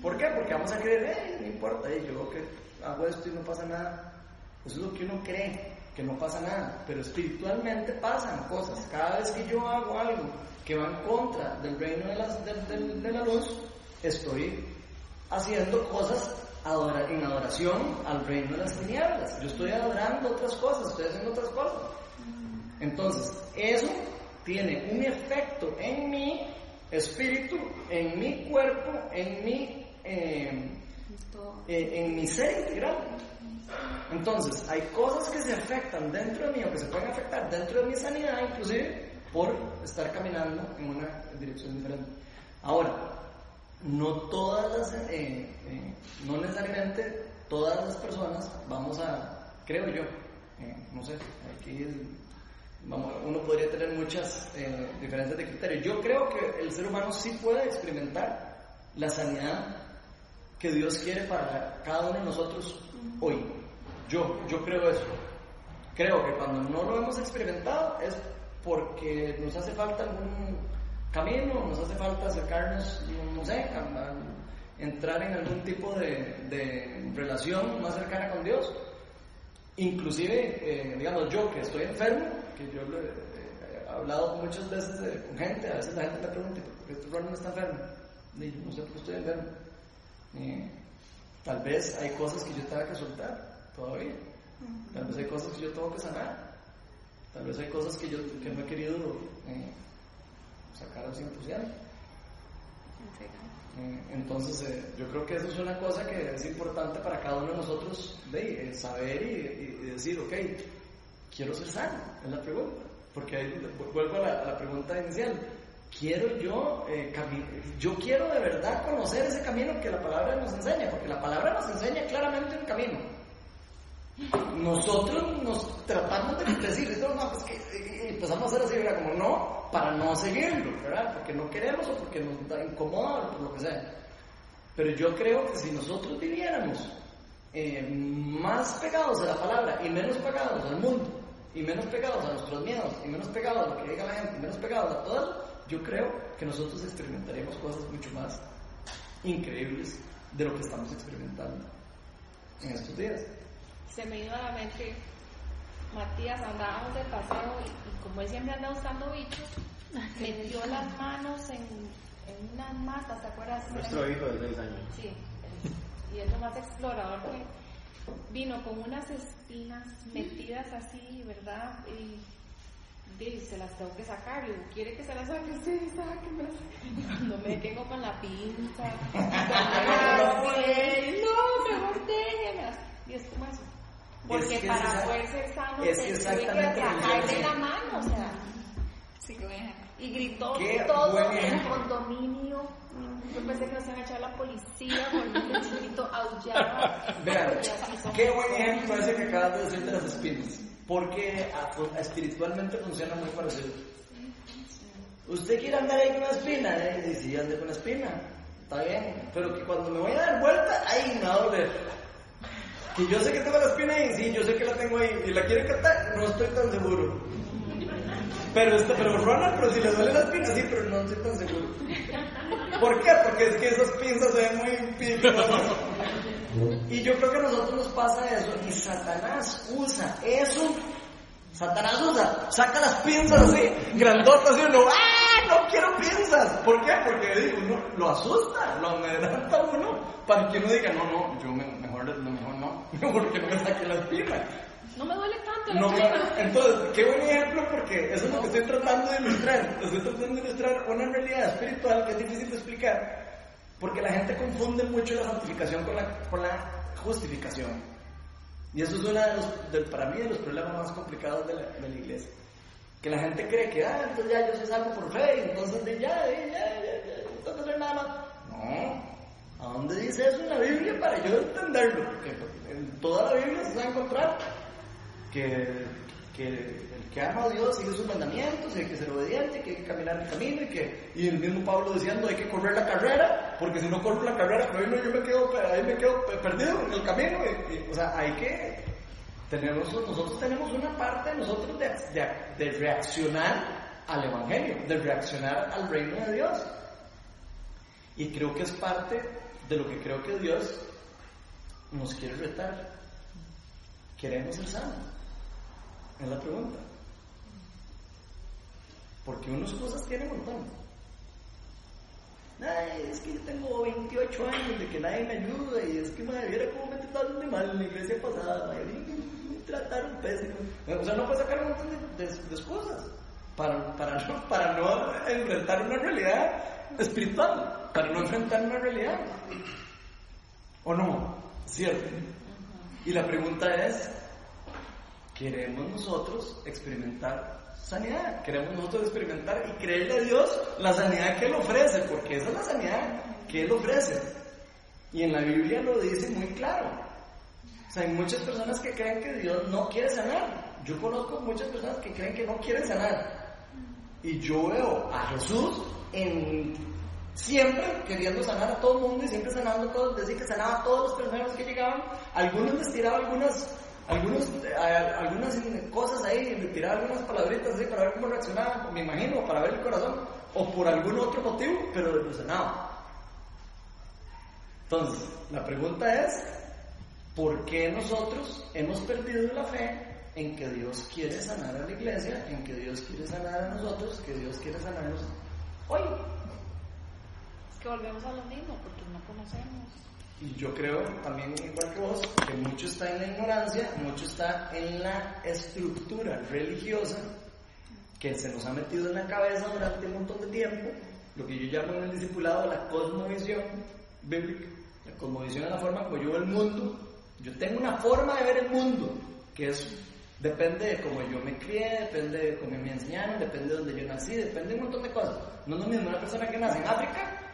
¿Por qué? Porque vamos a creer, eh, no importa, eh, yo que hago esto y no pasa nada. Eso es lo que uno cree, que no pasa nada. Pero espiritualmente pasan cosas. Cada vez que yo hago algo que va en contra del reino de, la luz, estoy haciendo cosas en adoración al reino de las tinieblas. Yo estoy adorando otras cosas, estoy haciendo otras cosas. Entonces, eso tiene un efecto en mi espíritu, en mi cuerpo, en mi, eh, eh, en mi ser integral. Entonces, hay cosas que se afectan dentro de mí o que se pueden afectar dentro de mi sanidad, inclusive por estar caminando en una dirección diferente. Ahora, no todas las, eh, no necesariamente todas las personas vamos a, creo yo, no sé, aquí es- uno podría tener muchas eh, diferencias de criterios. Yo creo que el ser humano sí puede experimentar la sanidad que Dios quiere para cada uno de nosotros hoy. Yo, yo creo eso. Creo que cuando no lo hemos experimentado es porque nos hace falta algún camino, nos hace falta acercarnos, no, sé, entrar en algún tipo de, de relación más cercana con Dios. Inclusive, eh, digamos, yo que estoy enfermo, que yo lo he, hablado muchas veces eh, con gente, a veces la gente me pregunta, ¿por qué este no está enfermo? Y yo no sé por qué estoy enfermo. Eh, tal vez hay cosas que yo tenga que soltar todavía. Tal vez hay cosas que yo tengo que sanar. Tal vez hay cosas que yo que no he querido eh, sacar al 100%. Eh, Entonces, eh, yo creo que eso es una cosa que es importante para cada uno de nosotros de, eh, saber y, y- y decir, ok, quiero ser sano, es la pregunta. Porque ahí vu- vuelvo a la, pregunta inicial. Quiero yo, eh, yo quiero de verdad conocer ese camino que la palabra nos enseña, porque la palabra nos enseña claramente un camino. Nosotros nos tratamos de decir, esto no, pues que empezamos a hacer así, ¿verdad? Como no, para no seguirlo, ¿verdad? Porque no queremos o porque nos da incomoda o por lo que sea. Pero yo creo que si nosotros viviéramos eh, más pegados a la palabra y menos pegados al mundo, y menos pegados a nuestros miedos, y menos pegados a lo que diga la gente, y menos pegados a todo eso, yo creo que nosotros experimentaríamos cosas mucho más increíbles de lo que estamos experimentando en estos días. se me iba a la mente, Matías, andábamos de paseo y, y como él siempre anda usando bichos, metió las manos en, en unas matas, ¿te acuerdas? Nuestro hijo de 6 años. Sí, y es lo más explorador que vino con unas espinas metidas así, ¿verdad? Y, y se las tengo que sacar. Y digo, ¿quiere que se las saque? Sí, sáquemelas. Cuando me quedo con la pinza, no, mejor déjemelas. Y es como eso. Porque Es que para poder ser sano, es que tuve que exactamente que sacarle yo la mano, o sea. Sí, que voy a Y gritó Qué todo buen el condominio. Yo pensé que nos iban a echar la policía porque el chiquito Vean, qué buen ejemplo ese que acabas de decir de las espinas. Porque ah, fu- espiritualmente funciona muy parecido. ¿Usted quiere andar ahí con una espina? Eh, y sí, ande con una espina. Está bien. Pero que cuando me voy a dar vuelta, ahí me va a doler. Que yo sé que tengo la espina ahí, sí, yo sé que la tengo ahí. ¿Y la quiere cortar? No estoy tan seguro. Pero, este, pero Ronald, pero si le duele la espina, sí, pero no estoy tan seguro. ¿Por qué? Porque es que esas pinzas se ven muy picosas. Y yo creo que a nosotros nos pasa eso. Y Satanás usa eso. Satanás usa, saca las pinzas así, grandotas y uno, ¡ah! no quiero pinzas. ¿Por qué? Porque digo, uno lo asusta, lo amedrenta a uno para que uno diga, no, no, yo me- mejor, mejor no, mejor que no me saque la espina. No me duele tanto la No, espina. entonces, qué buen ejemplo porque eso es lo que estoy tratando de ilustrar. Estoy tratando de ilustrar una realidad espiritual que es difícil de explicar porque la gente confunde mucho la santificación con la, con la justificación. Y eso es uno de los, del- para mí, de los problemas más complicados de la, de la iglesia. Que la gente cree que, ah, entonces ya yo soy salvo por fe, entonces de ya, ya, ya, ya, ya, no nada más. No. ¿A dónde dice eso en la Biblia para yo entenderlo? Porque en toda la Biblia se va a encontrar que, que que ama a Dios sigue sus mandamientos, y hay que ser obediente, que hay que caminar el camino, y que y el mismo Pablo diciendo hay que correr la carrera, porque si no corro la carrera, pues yo me quedo, ahí me quedo perdido en el camino. o sea, hay que tenemos, nosotros tenemos una parte de nosotros de, de, de reaccionar al Evangelio, de reaccionar al reino de Dios. Y creo que es parte de lo que creo que Dios nos quiere retar. ¿Queremos ser sanos? Es la pregunta. Porque unos cosas tienen un montón. Ay, es que yo tengo 28 años de que nadie me ayuda y es que madre, viera cómo me trataron de mal en la iglesia pasada, madre, me trataron pésimo. O sea, no puede sacar un montón de, de- excusas para, para, no, para no enfrentar una realidad espiritual, para no enfrentar una realidad. ¿O no? ¿Cierto? Y la pregunta es, ¿queremos nosotros experimentar sanidad? ¿Queremos nosotros experimentar y creerle a Dios la sanidad que Él ofrece? Porque esa es la sanidad que Él ofrece. Y en la Biblia lo dice muy claro. O sea, hay muchas personas que creen que Dios no quiere sanar. Yo conozco muchas personas que creen que no quieren sanar. Y yo veo a Jesús en siempre queriendo sanar a todo el mundo y siempre sanando a todos, decía que sanaba a todos los personas que llegaban, algunos les tiraba algunas, algunos, eh, algunas cosas ahí, le tiraba algunas palabritas así para ver cómo reaccionaban, me imagino, para ver el corazón, o por algún otro motivo, pero sanaba. Entonces, la pregunta es, ¿por qué nosotros hemos perdido la fe en que Dios quiere sanar a la iglesia, en que Dios quiere sanar a nosotros, que Dios quiere sanarnos hoy? Es que volvemos a lo mismo, porque no conocemos. Y yo creo también, igual que vos, que mucho está en la ignorancia, mucho está en la estructura religiosa que se nos ha metido en la cabeza durante un montón de tiempo, lo que yo llamo en el discipulado la cosmovisión bíblica. La cosmovisión es la forma como yo veo el mundo. Yo tengo una forma de ver el mundo, que es depende de cómo yo me crié, depende de cómo me enseñaron, depende de donde yo nací, depende de un montón de cosas. No es lo mismo una persona que nace en África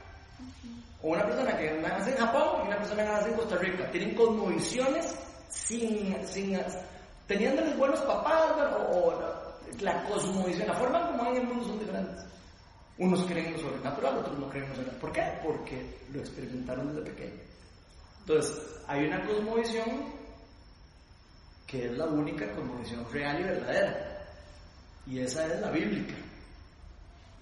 o una persona que nace en Japón y una persona que nace en Costa Rica. Tienen cosmovisiones sin, sin teniéndoles buenos papás o, o la, cosmovisión, la forma como ven el mundo son diferentes. Unos creen en lo sobrenatural, otros no creen en lo sobrenatural. ¿Por qué? Porque lo experimentaron desde pequeño. Entonces, hay una cosmovisión que es la única cosmovisión real y verdadera. Y esa es la bíblica.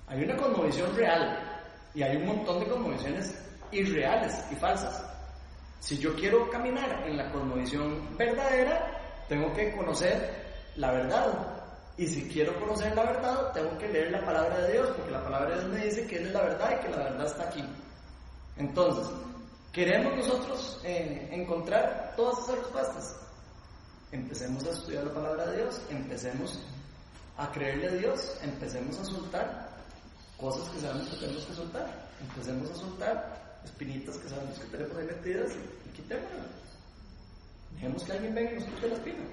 Hay una cosmovisión real y hay un montón de cosmovisiones irreales y falsas. Si yo quiero caminar en la cosmovisión verdadera, tengo que conocer la verdad. Y si quiero conocer la verdad, tengo que leer la palabra de Dios, porque la palabra de Dios me dice que Él es la verdad y que la verdad está aquí. Entonces, ¿queremos nosotros eh, encontrar todas esas respuestas? Empecemos a estudiar la palabra de Dios, empecemos a creerle a Dios, empecemos a soltar cosas que sabemos que tenemos que soltar, empecemos a soltar espinitas que sabemos que tenemos ahí metidas y, y quitémoslas. Dejemos que alguien venga y nos quite la espina.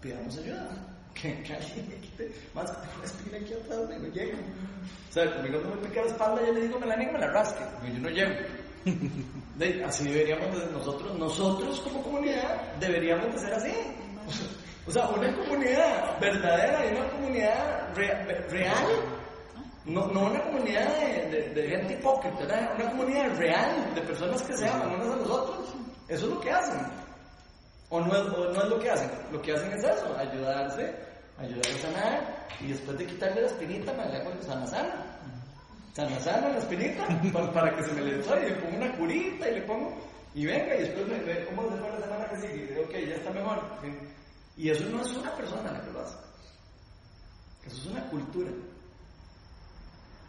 Pidamos ayuda. Que, alguien me quite. Más que tengo una espina aquí atrás, me no llego. O sea, conmigo no me pica la espalda, yo le digo, me la niego, me la rasque. Porque yo no llego. Así deberíamos de nosotros, nosotros como comunidad, deberíamos de ser así. O sea, una comunidad verdadera y una comunidad re- real. No, no una comunidad de, gente hipócrita, una comunidad real de personas que se aman unos a los otros. Eso es lo que hacen. O no, es, o no es lo que hacen. Lo que hacen es eso, ayudarse, ayudar a sanar y después de quitarle la espinita, me le hago sana sana. Sana sana la espinita para, que se me le desarrolle. Le pongo una curita y le pongo. Y venga, y después me ve cómo se fue la semana que sigue. Y digo, ok, ya está mejor. Y eso no es una persona la que lo hace. Eso es una cultura.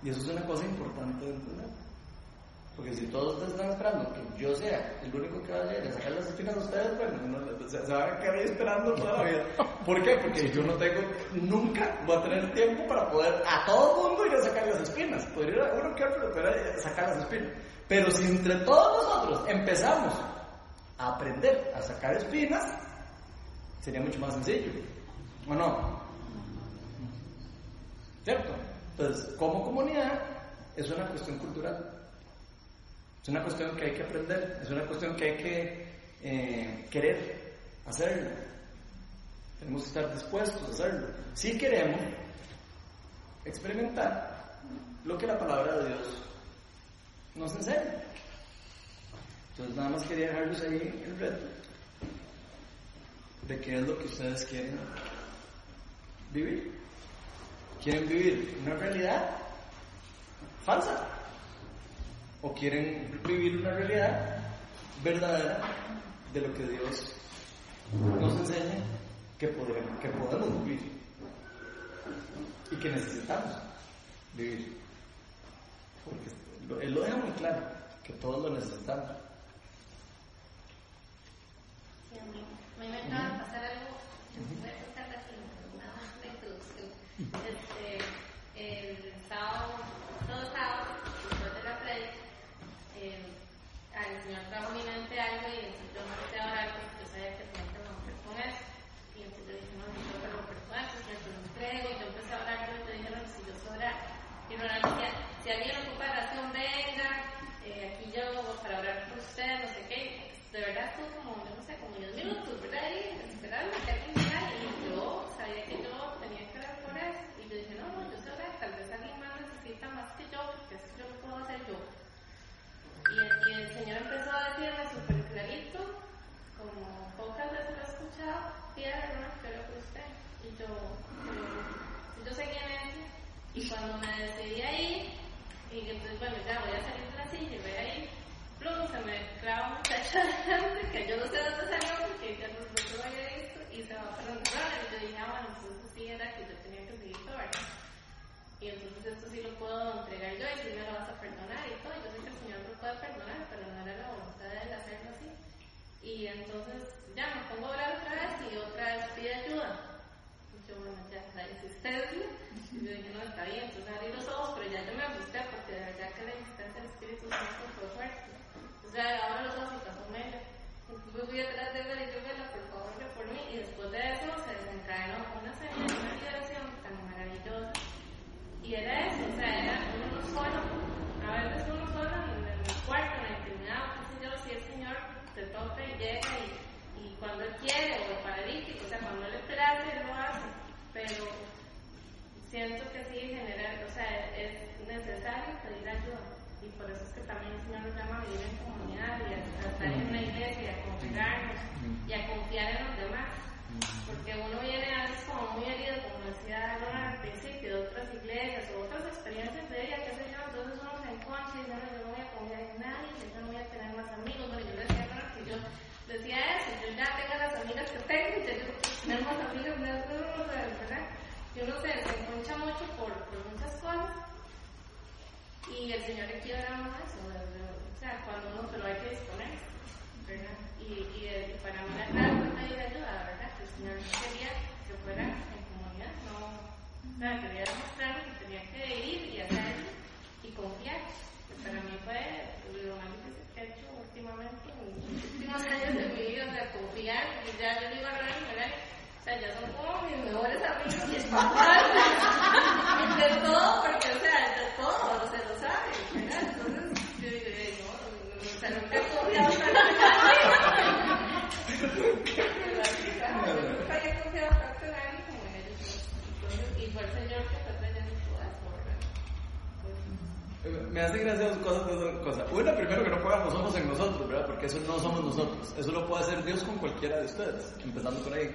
Y eso es una cosa importante de entender. Porque si todos ustedes están esperando que yo sea el único que vaya a sacar las espinas a ustedes, bueno, no, se, van a quedar ahí esperando toda la vida. ¿Por qué? Porque yo no tengo, nunca voy a tener tiempo para poder a todo mundo ir a sacar las espinas. Podría ir a uno que otro, pero sacar las espinas. Pero si entre todos nosotros empezamos a aprender a sacar espinas, sería mucho más sencillo. ¿O no? ¿Cierto? Entonces, como comunidad, es una cuestión cultural. Es una cuestión que hay que aprender, es una cuestión que hay que eh, querer hacerlo. Tenemos que estar dispuestos a hacerlo. Si queremos experimentar lo que la palabra de Dios nos enseña. Entonces nada más quería dejarlos ahí el reto de qué es lo que ustedes quieren vivir. ¿Quieren vivir una realidad falsa? ¿O quieren vivir una realidad verdadera de lo que Dios nos enseña que podemos, que podemos vivir y que necesitamos vivir? Porque Él lo deja muy claro, que todos lo necesitamos. Sí, a mí, a mí me acaba de pasar algo, voy a contar así, una, una introducción. Este, el sábado, todo sábado, después de la play, eh, al Señor trajo mi mente algo y yo me empecé a orar porque yo sabía que tenía que romper con eso. Y entonces yo dije, no, yo tengo que romper con eso, Señor, te lo entrego. Y yo empecé a orar, yo te dije, no, si yo sé orar. Y Ronald decía, si alguien ocupa razón, venga, eh, aquí yo para orar por usted, no sé qué. De verdad estuvo como, yo no sé, como 10 minutos, ¿verdad? Ahí, esperando que alguien llegara y yo sabía que yo tenía que orar por eso. Y yo dije, no, no, yo sé orar, tal vez alguien más necesita más que yo, porque eso yo lo puedo hacer yo. Y, y el Señor empezó a decirme súper clarito, como pocas veces lo he escuchado, pida hermano que oro por usted. Y yo, yo, seguía en eso. Y cuando me decidí a ir, y entonces, bueno, ya voy a salir de la silla y voy a ir, plum, se me clava un muchacho adelante, que yo no sé dónde salió, porque ya no, lo había visto, y se va para donde Y yo dije, ah, bueno, entonces sí era que yo tenía que seguir todo. Y entonces esto sí lo puedo entregar yo y sí me lo vas a perdonar y todo. Yo sé el Señor lo puede perdonar, pero no era la voluntad de él hacerlo así. Y entonces ya me pongo a orar otra vez y otra vez pide ayuda. Yo, bueno, ya la insistencia. Y yo dije, no, está bien. Entonces abrí los ojos, pero ya yo me asusté porque de verdad que la insistencia del Espíritu Santo fue fuerte. Sea, ahora los ojos y pasó medio. Entonces fui atrás de él y yo, vela, por favor, ve por mí. Y después de eso se desencadenó una señal, una liberación tan maravillosa. Y era eso, o sea, era uno solo. A veces uno solo en el cuarto, en la intimidad, qué sé yo, si el Señor te toca y llega y, y cuando Él quiere, o el paralítico, o sea, cuando Él le place, lo hace. Pero siento que sí, generar, o sea, es necesario pedir ayuda. Y por eso es que también el Señor nos llama a vivir en comunidad y a, estar en una iglesia a congregarnos y a confiar en los demás. Porque uno viene a veces como muy herido, como decía Lorna al principio, de otras iglesias o otras experiencias de ella, qué sé yo, entonces uno se enconcha y dice, no, yo no voy a confiar en nadie, yo no voy a tener más amigos. Bueno, yo le decía a Lorna que yo decía eso, yo ya tengo las amigas que tengo, ya yo tener más amigas, no, ¿verdad? Yo no sé, se enconcha mucho por, por muchas cosas y el Señor le quiere dar más eso, ¿verdad? o sea, cuando uno se lo hay que disponer, ¿verdad? Y, y, y para mí la clave fue pedir ayuda, ¿verdad? Que el Señor quería que fuera en comunidad, no, o sea, quería demostrarme que tenía que ir y hacerlo y confiar. Que para mí fue lo más difícil que he hecho últimamente, en los últimos años de mi vida, o sea, confiar, y ya yo digo a Ronald, ¿verdad? O sea, ya son como mis mejores amigos y espirituales. de todo, porque, o sea, de todo, se lo sabe, ¿verdad? Entonces, yo digo, "Ey, no, no, no, o sea, nunca he confiado tanto en Nunca había confiado tanto en alguien como en ellos. Entonces, y fue el Señor que fue trayendo todo esto, ¿verdad? Me hace gracia dos cosas, dos cosas. Una, primero que no pongamos somos en nosotros, ¿verdad? Porque eso no somos nosotros. Eso lo puede hacer Dios con cualquiera de ustedes, empezando por ahí.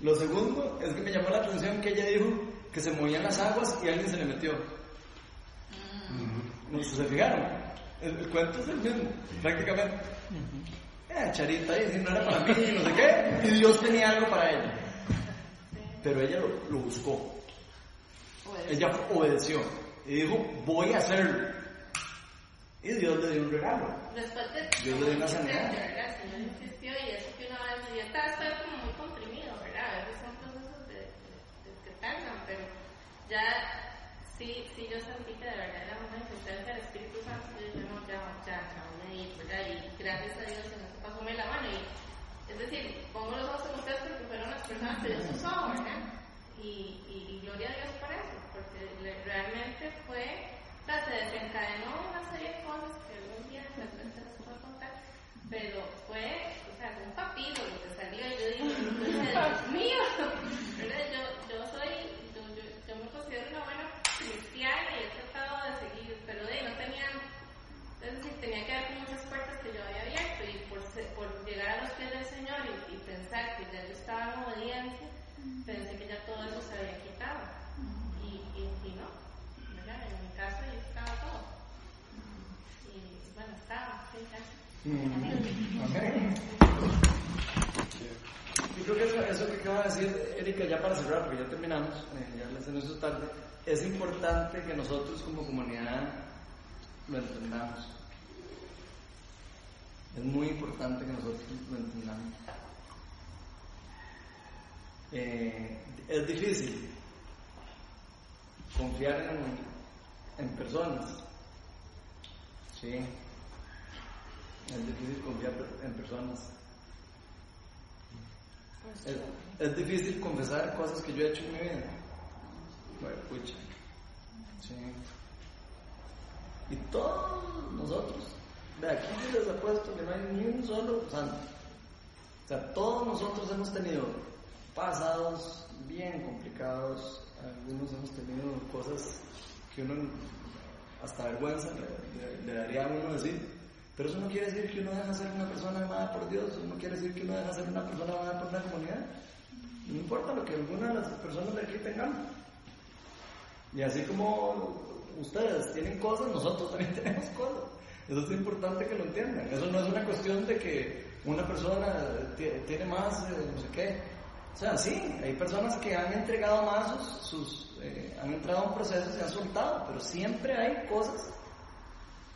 Lo segundo es que me llamó la atención que ella dijo que se movían las aguas y alguien se le metió. ¿No se fijaron? El, el cuento es el mismo, prácticamente. Eh, Charita ahí, no era para mí, no sé qué. Y Dios tenía algo para ella. Pero ella lo, lo buscó. Ella obedeció. y dijo, voy a hacerlo. Y Dios le dio un regalo. Después de Dios le dio una sanidad. ¿verdad? Insistió y eso que una vez, yo estaba, estaba como muy comprimido, ¿verdad? A veces son procesos de, de- de que tardan, pero ya sí, sí yo sentí que de verdad era una insistencia del Espíritu Santo y yo dije, no, ya, ya, ya ¿verdad? Y gracias a Dios en eso pasó la mano y es decir, pongo los ojos en ustedes porque fueron las personas que Dios usó, ¿verdad? Y, y, y gloria a Dios por eso, porque le- realmente fue, o sea, se desencadenó una serie de cosas que algún día de repente les puedo contar, pero fue, o sea, un papiro lo que salió y yo dije, Dios mío, ¿verdad yo, yo me considero una buena y he tratado de seguir, pero de ahí no tenía es decir, tenía que ver con muchas puertas que yo había abierto y por, llegar a los pies del Señor y, y pensar que ya yo estaba en obediencia, pensé que ya todo eso se había quitado. Y, y, y no, ¿verdad? En mi caso ya estaba todo. Y bueno, estaba, sí, Yo creo que eso, eso que acaba de decir Erika, ya para cerrar, porque ya terminamos, eh, ya les hizo tarde, es importante que nosotros como comunidad lo entendamos. Es muy importante que nosotros lo entendamos. Eh, es difícil confiar en personas. Sí. Es difícil confiar en personas. Es, es difícil confesar cosas que yo he hecho en mi vida. Bueno, pucha. Sí. Y todos nosotros, de aquí yo les apuesto que no hay ni un solo santo. O sea, todos nosotros hemos tenido pasados bien complicados, algunos hemos tenido cosas que uno hasta vergüenza le, le- le daría a uno decir. Pero eso no quiere decir que uno deja de ser una persona amada por Dios, eso no quiere decir que uno deja de ser una persona amada por una comunidad. No importa lo que alguna de las personas de aquí tengan. Y así como ustedes tienen cosas, nosotros también tenemos cosas. Eso es importante que lo entiendan. Eso no es una cuestión de que una persona ti- tiene más, eh, no sé qué. O sea, sí, hay personas que han entregado más sus, eh, han entrado a un proceso y han soltado, pero siempre hay cosas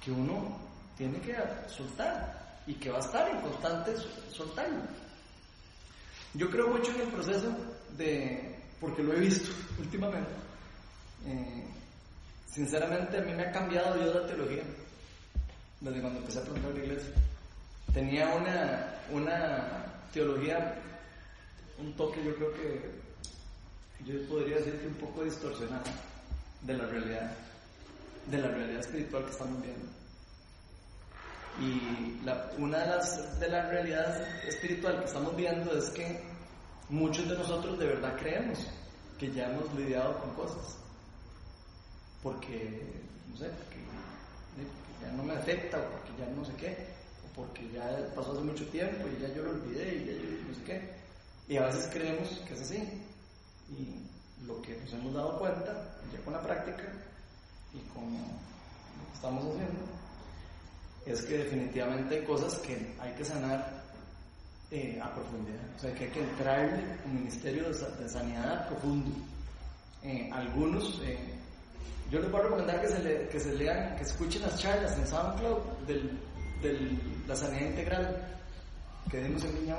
que uno tiene que soltar y que va a estar en constante soltarlo. Yo creo mucho en el proceso de, porque lo he visto últimamente, eh, sinceramente a mí me ha cambiado Dios la teología desde cuando empecé a plantar la iglesia. Tenía una, una teología, un toque yo creo que yo podría decir un poco distorsionada de la realidad, de la realidad espiritual que estamos viendo. Y una de las de la realidad espiritual que estamos viendo es que muchos de nosotros de verdad creemos que ya hemos lidiado con cosas. Porque, no sé, porque, eh, porque ya no me afecta, o porque ya no sé qué, o porque ya pasó hace mucho tiempo y ya yo lo olvidé y ya yo no sé qué. Y a veces creemos que es así. Y lo que nos hemos dado cuenta, ya con la práctica y con lo que estamos haciendo, es que definitivamente hay cosas que hay que sanar eh, a profundidad. O sea, que hay que entrarle un ministerio de, sa- de sanidad profundo. Eh, algunos, eh, yo les voy a recomendar que se, le- que se lean, que escuchen las charlas en SoundCloud de la sanidad integral que dimos en Viña.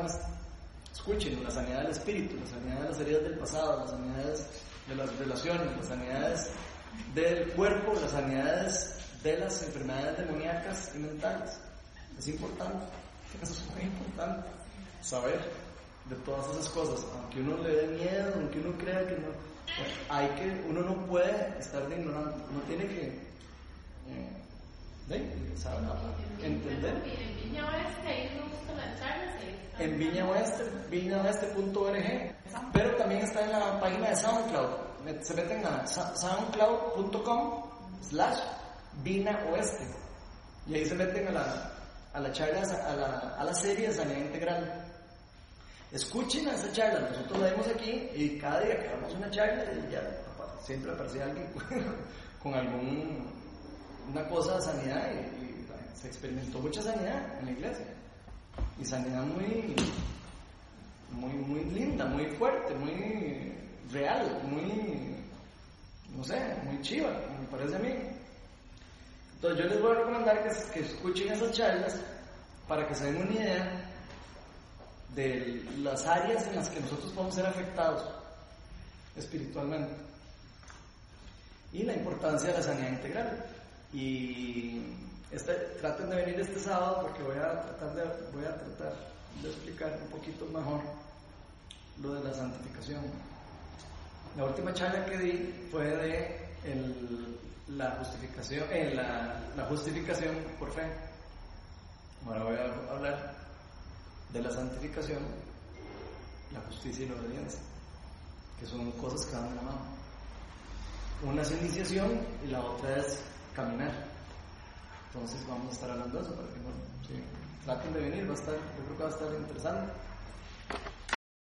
Escuchen la sanidad del espíritu, la sanidad de las heridas del pasado, las sanidades de las relaciones, las sanidades del cuerpo, las sanidades de las enfermedades demoníacas y mentales. Es importante, eso es muy importante, saber de todas esas cosas, aunque uno le dé miedo, aunque uno crea que no, bueno, hay que, uno no puede estar de ignorante, uno tiene que eh, de- entender. En Viña Oeste, en Viña Oeste, viñaoeste.org, pero también está en la página de SoundCloud. Se meten a soundcloud.com slash Vina Oeste y ahí se meten a la, a la charla, a la, a la serie de sanidad integral. Escuchen a esa charla, nosotros la vemos aquí y cada día que damos una charla y ya siempre aparece alguien con algún una cosa de sanidad y, y se experimentó mucha sanidad en la iglesia y sanidad muy muy muy linda, muy fuerte, muy real, muy no sé, muy chiva, me parece a mí. Entonces yo les voy a recomendar que, escuchen esas charlas para que se den una idea de las áreas en las que nosotros podemos ser afectados espiritualmente y la importancia de la sanidad integral. Y este, traten de venir este sábado porque voy a tratar de, voy a tratar de explicar un poquito mejor lo de la santificación. La última charla que di fue de el- la justificación, eh, la, la justificación por fe. Ahora voy a hablar de la santificación, la justicia y la obediencia, que son cosas que van de la mano. Una es iniciación y la otra es caminar. Entonces vamos a estar hablando de eso para que no, sí, traten de venir, va a estar, yo creo que va a estar interesante.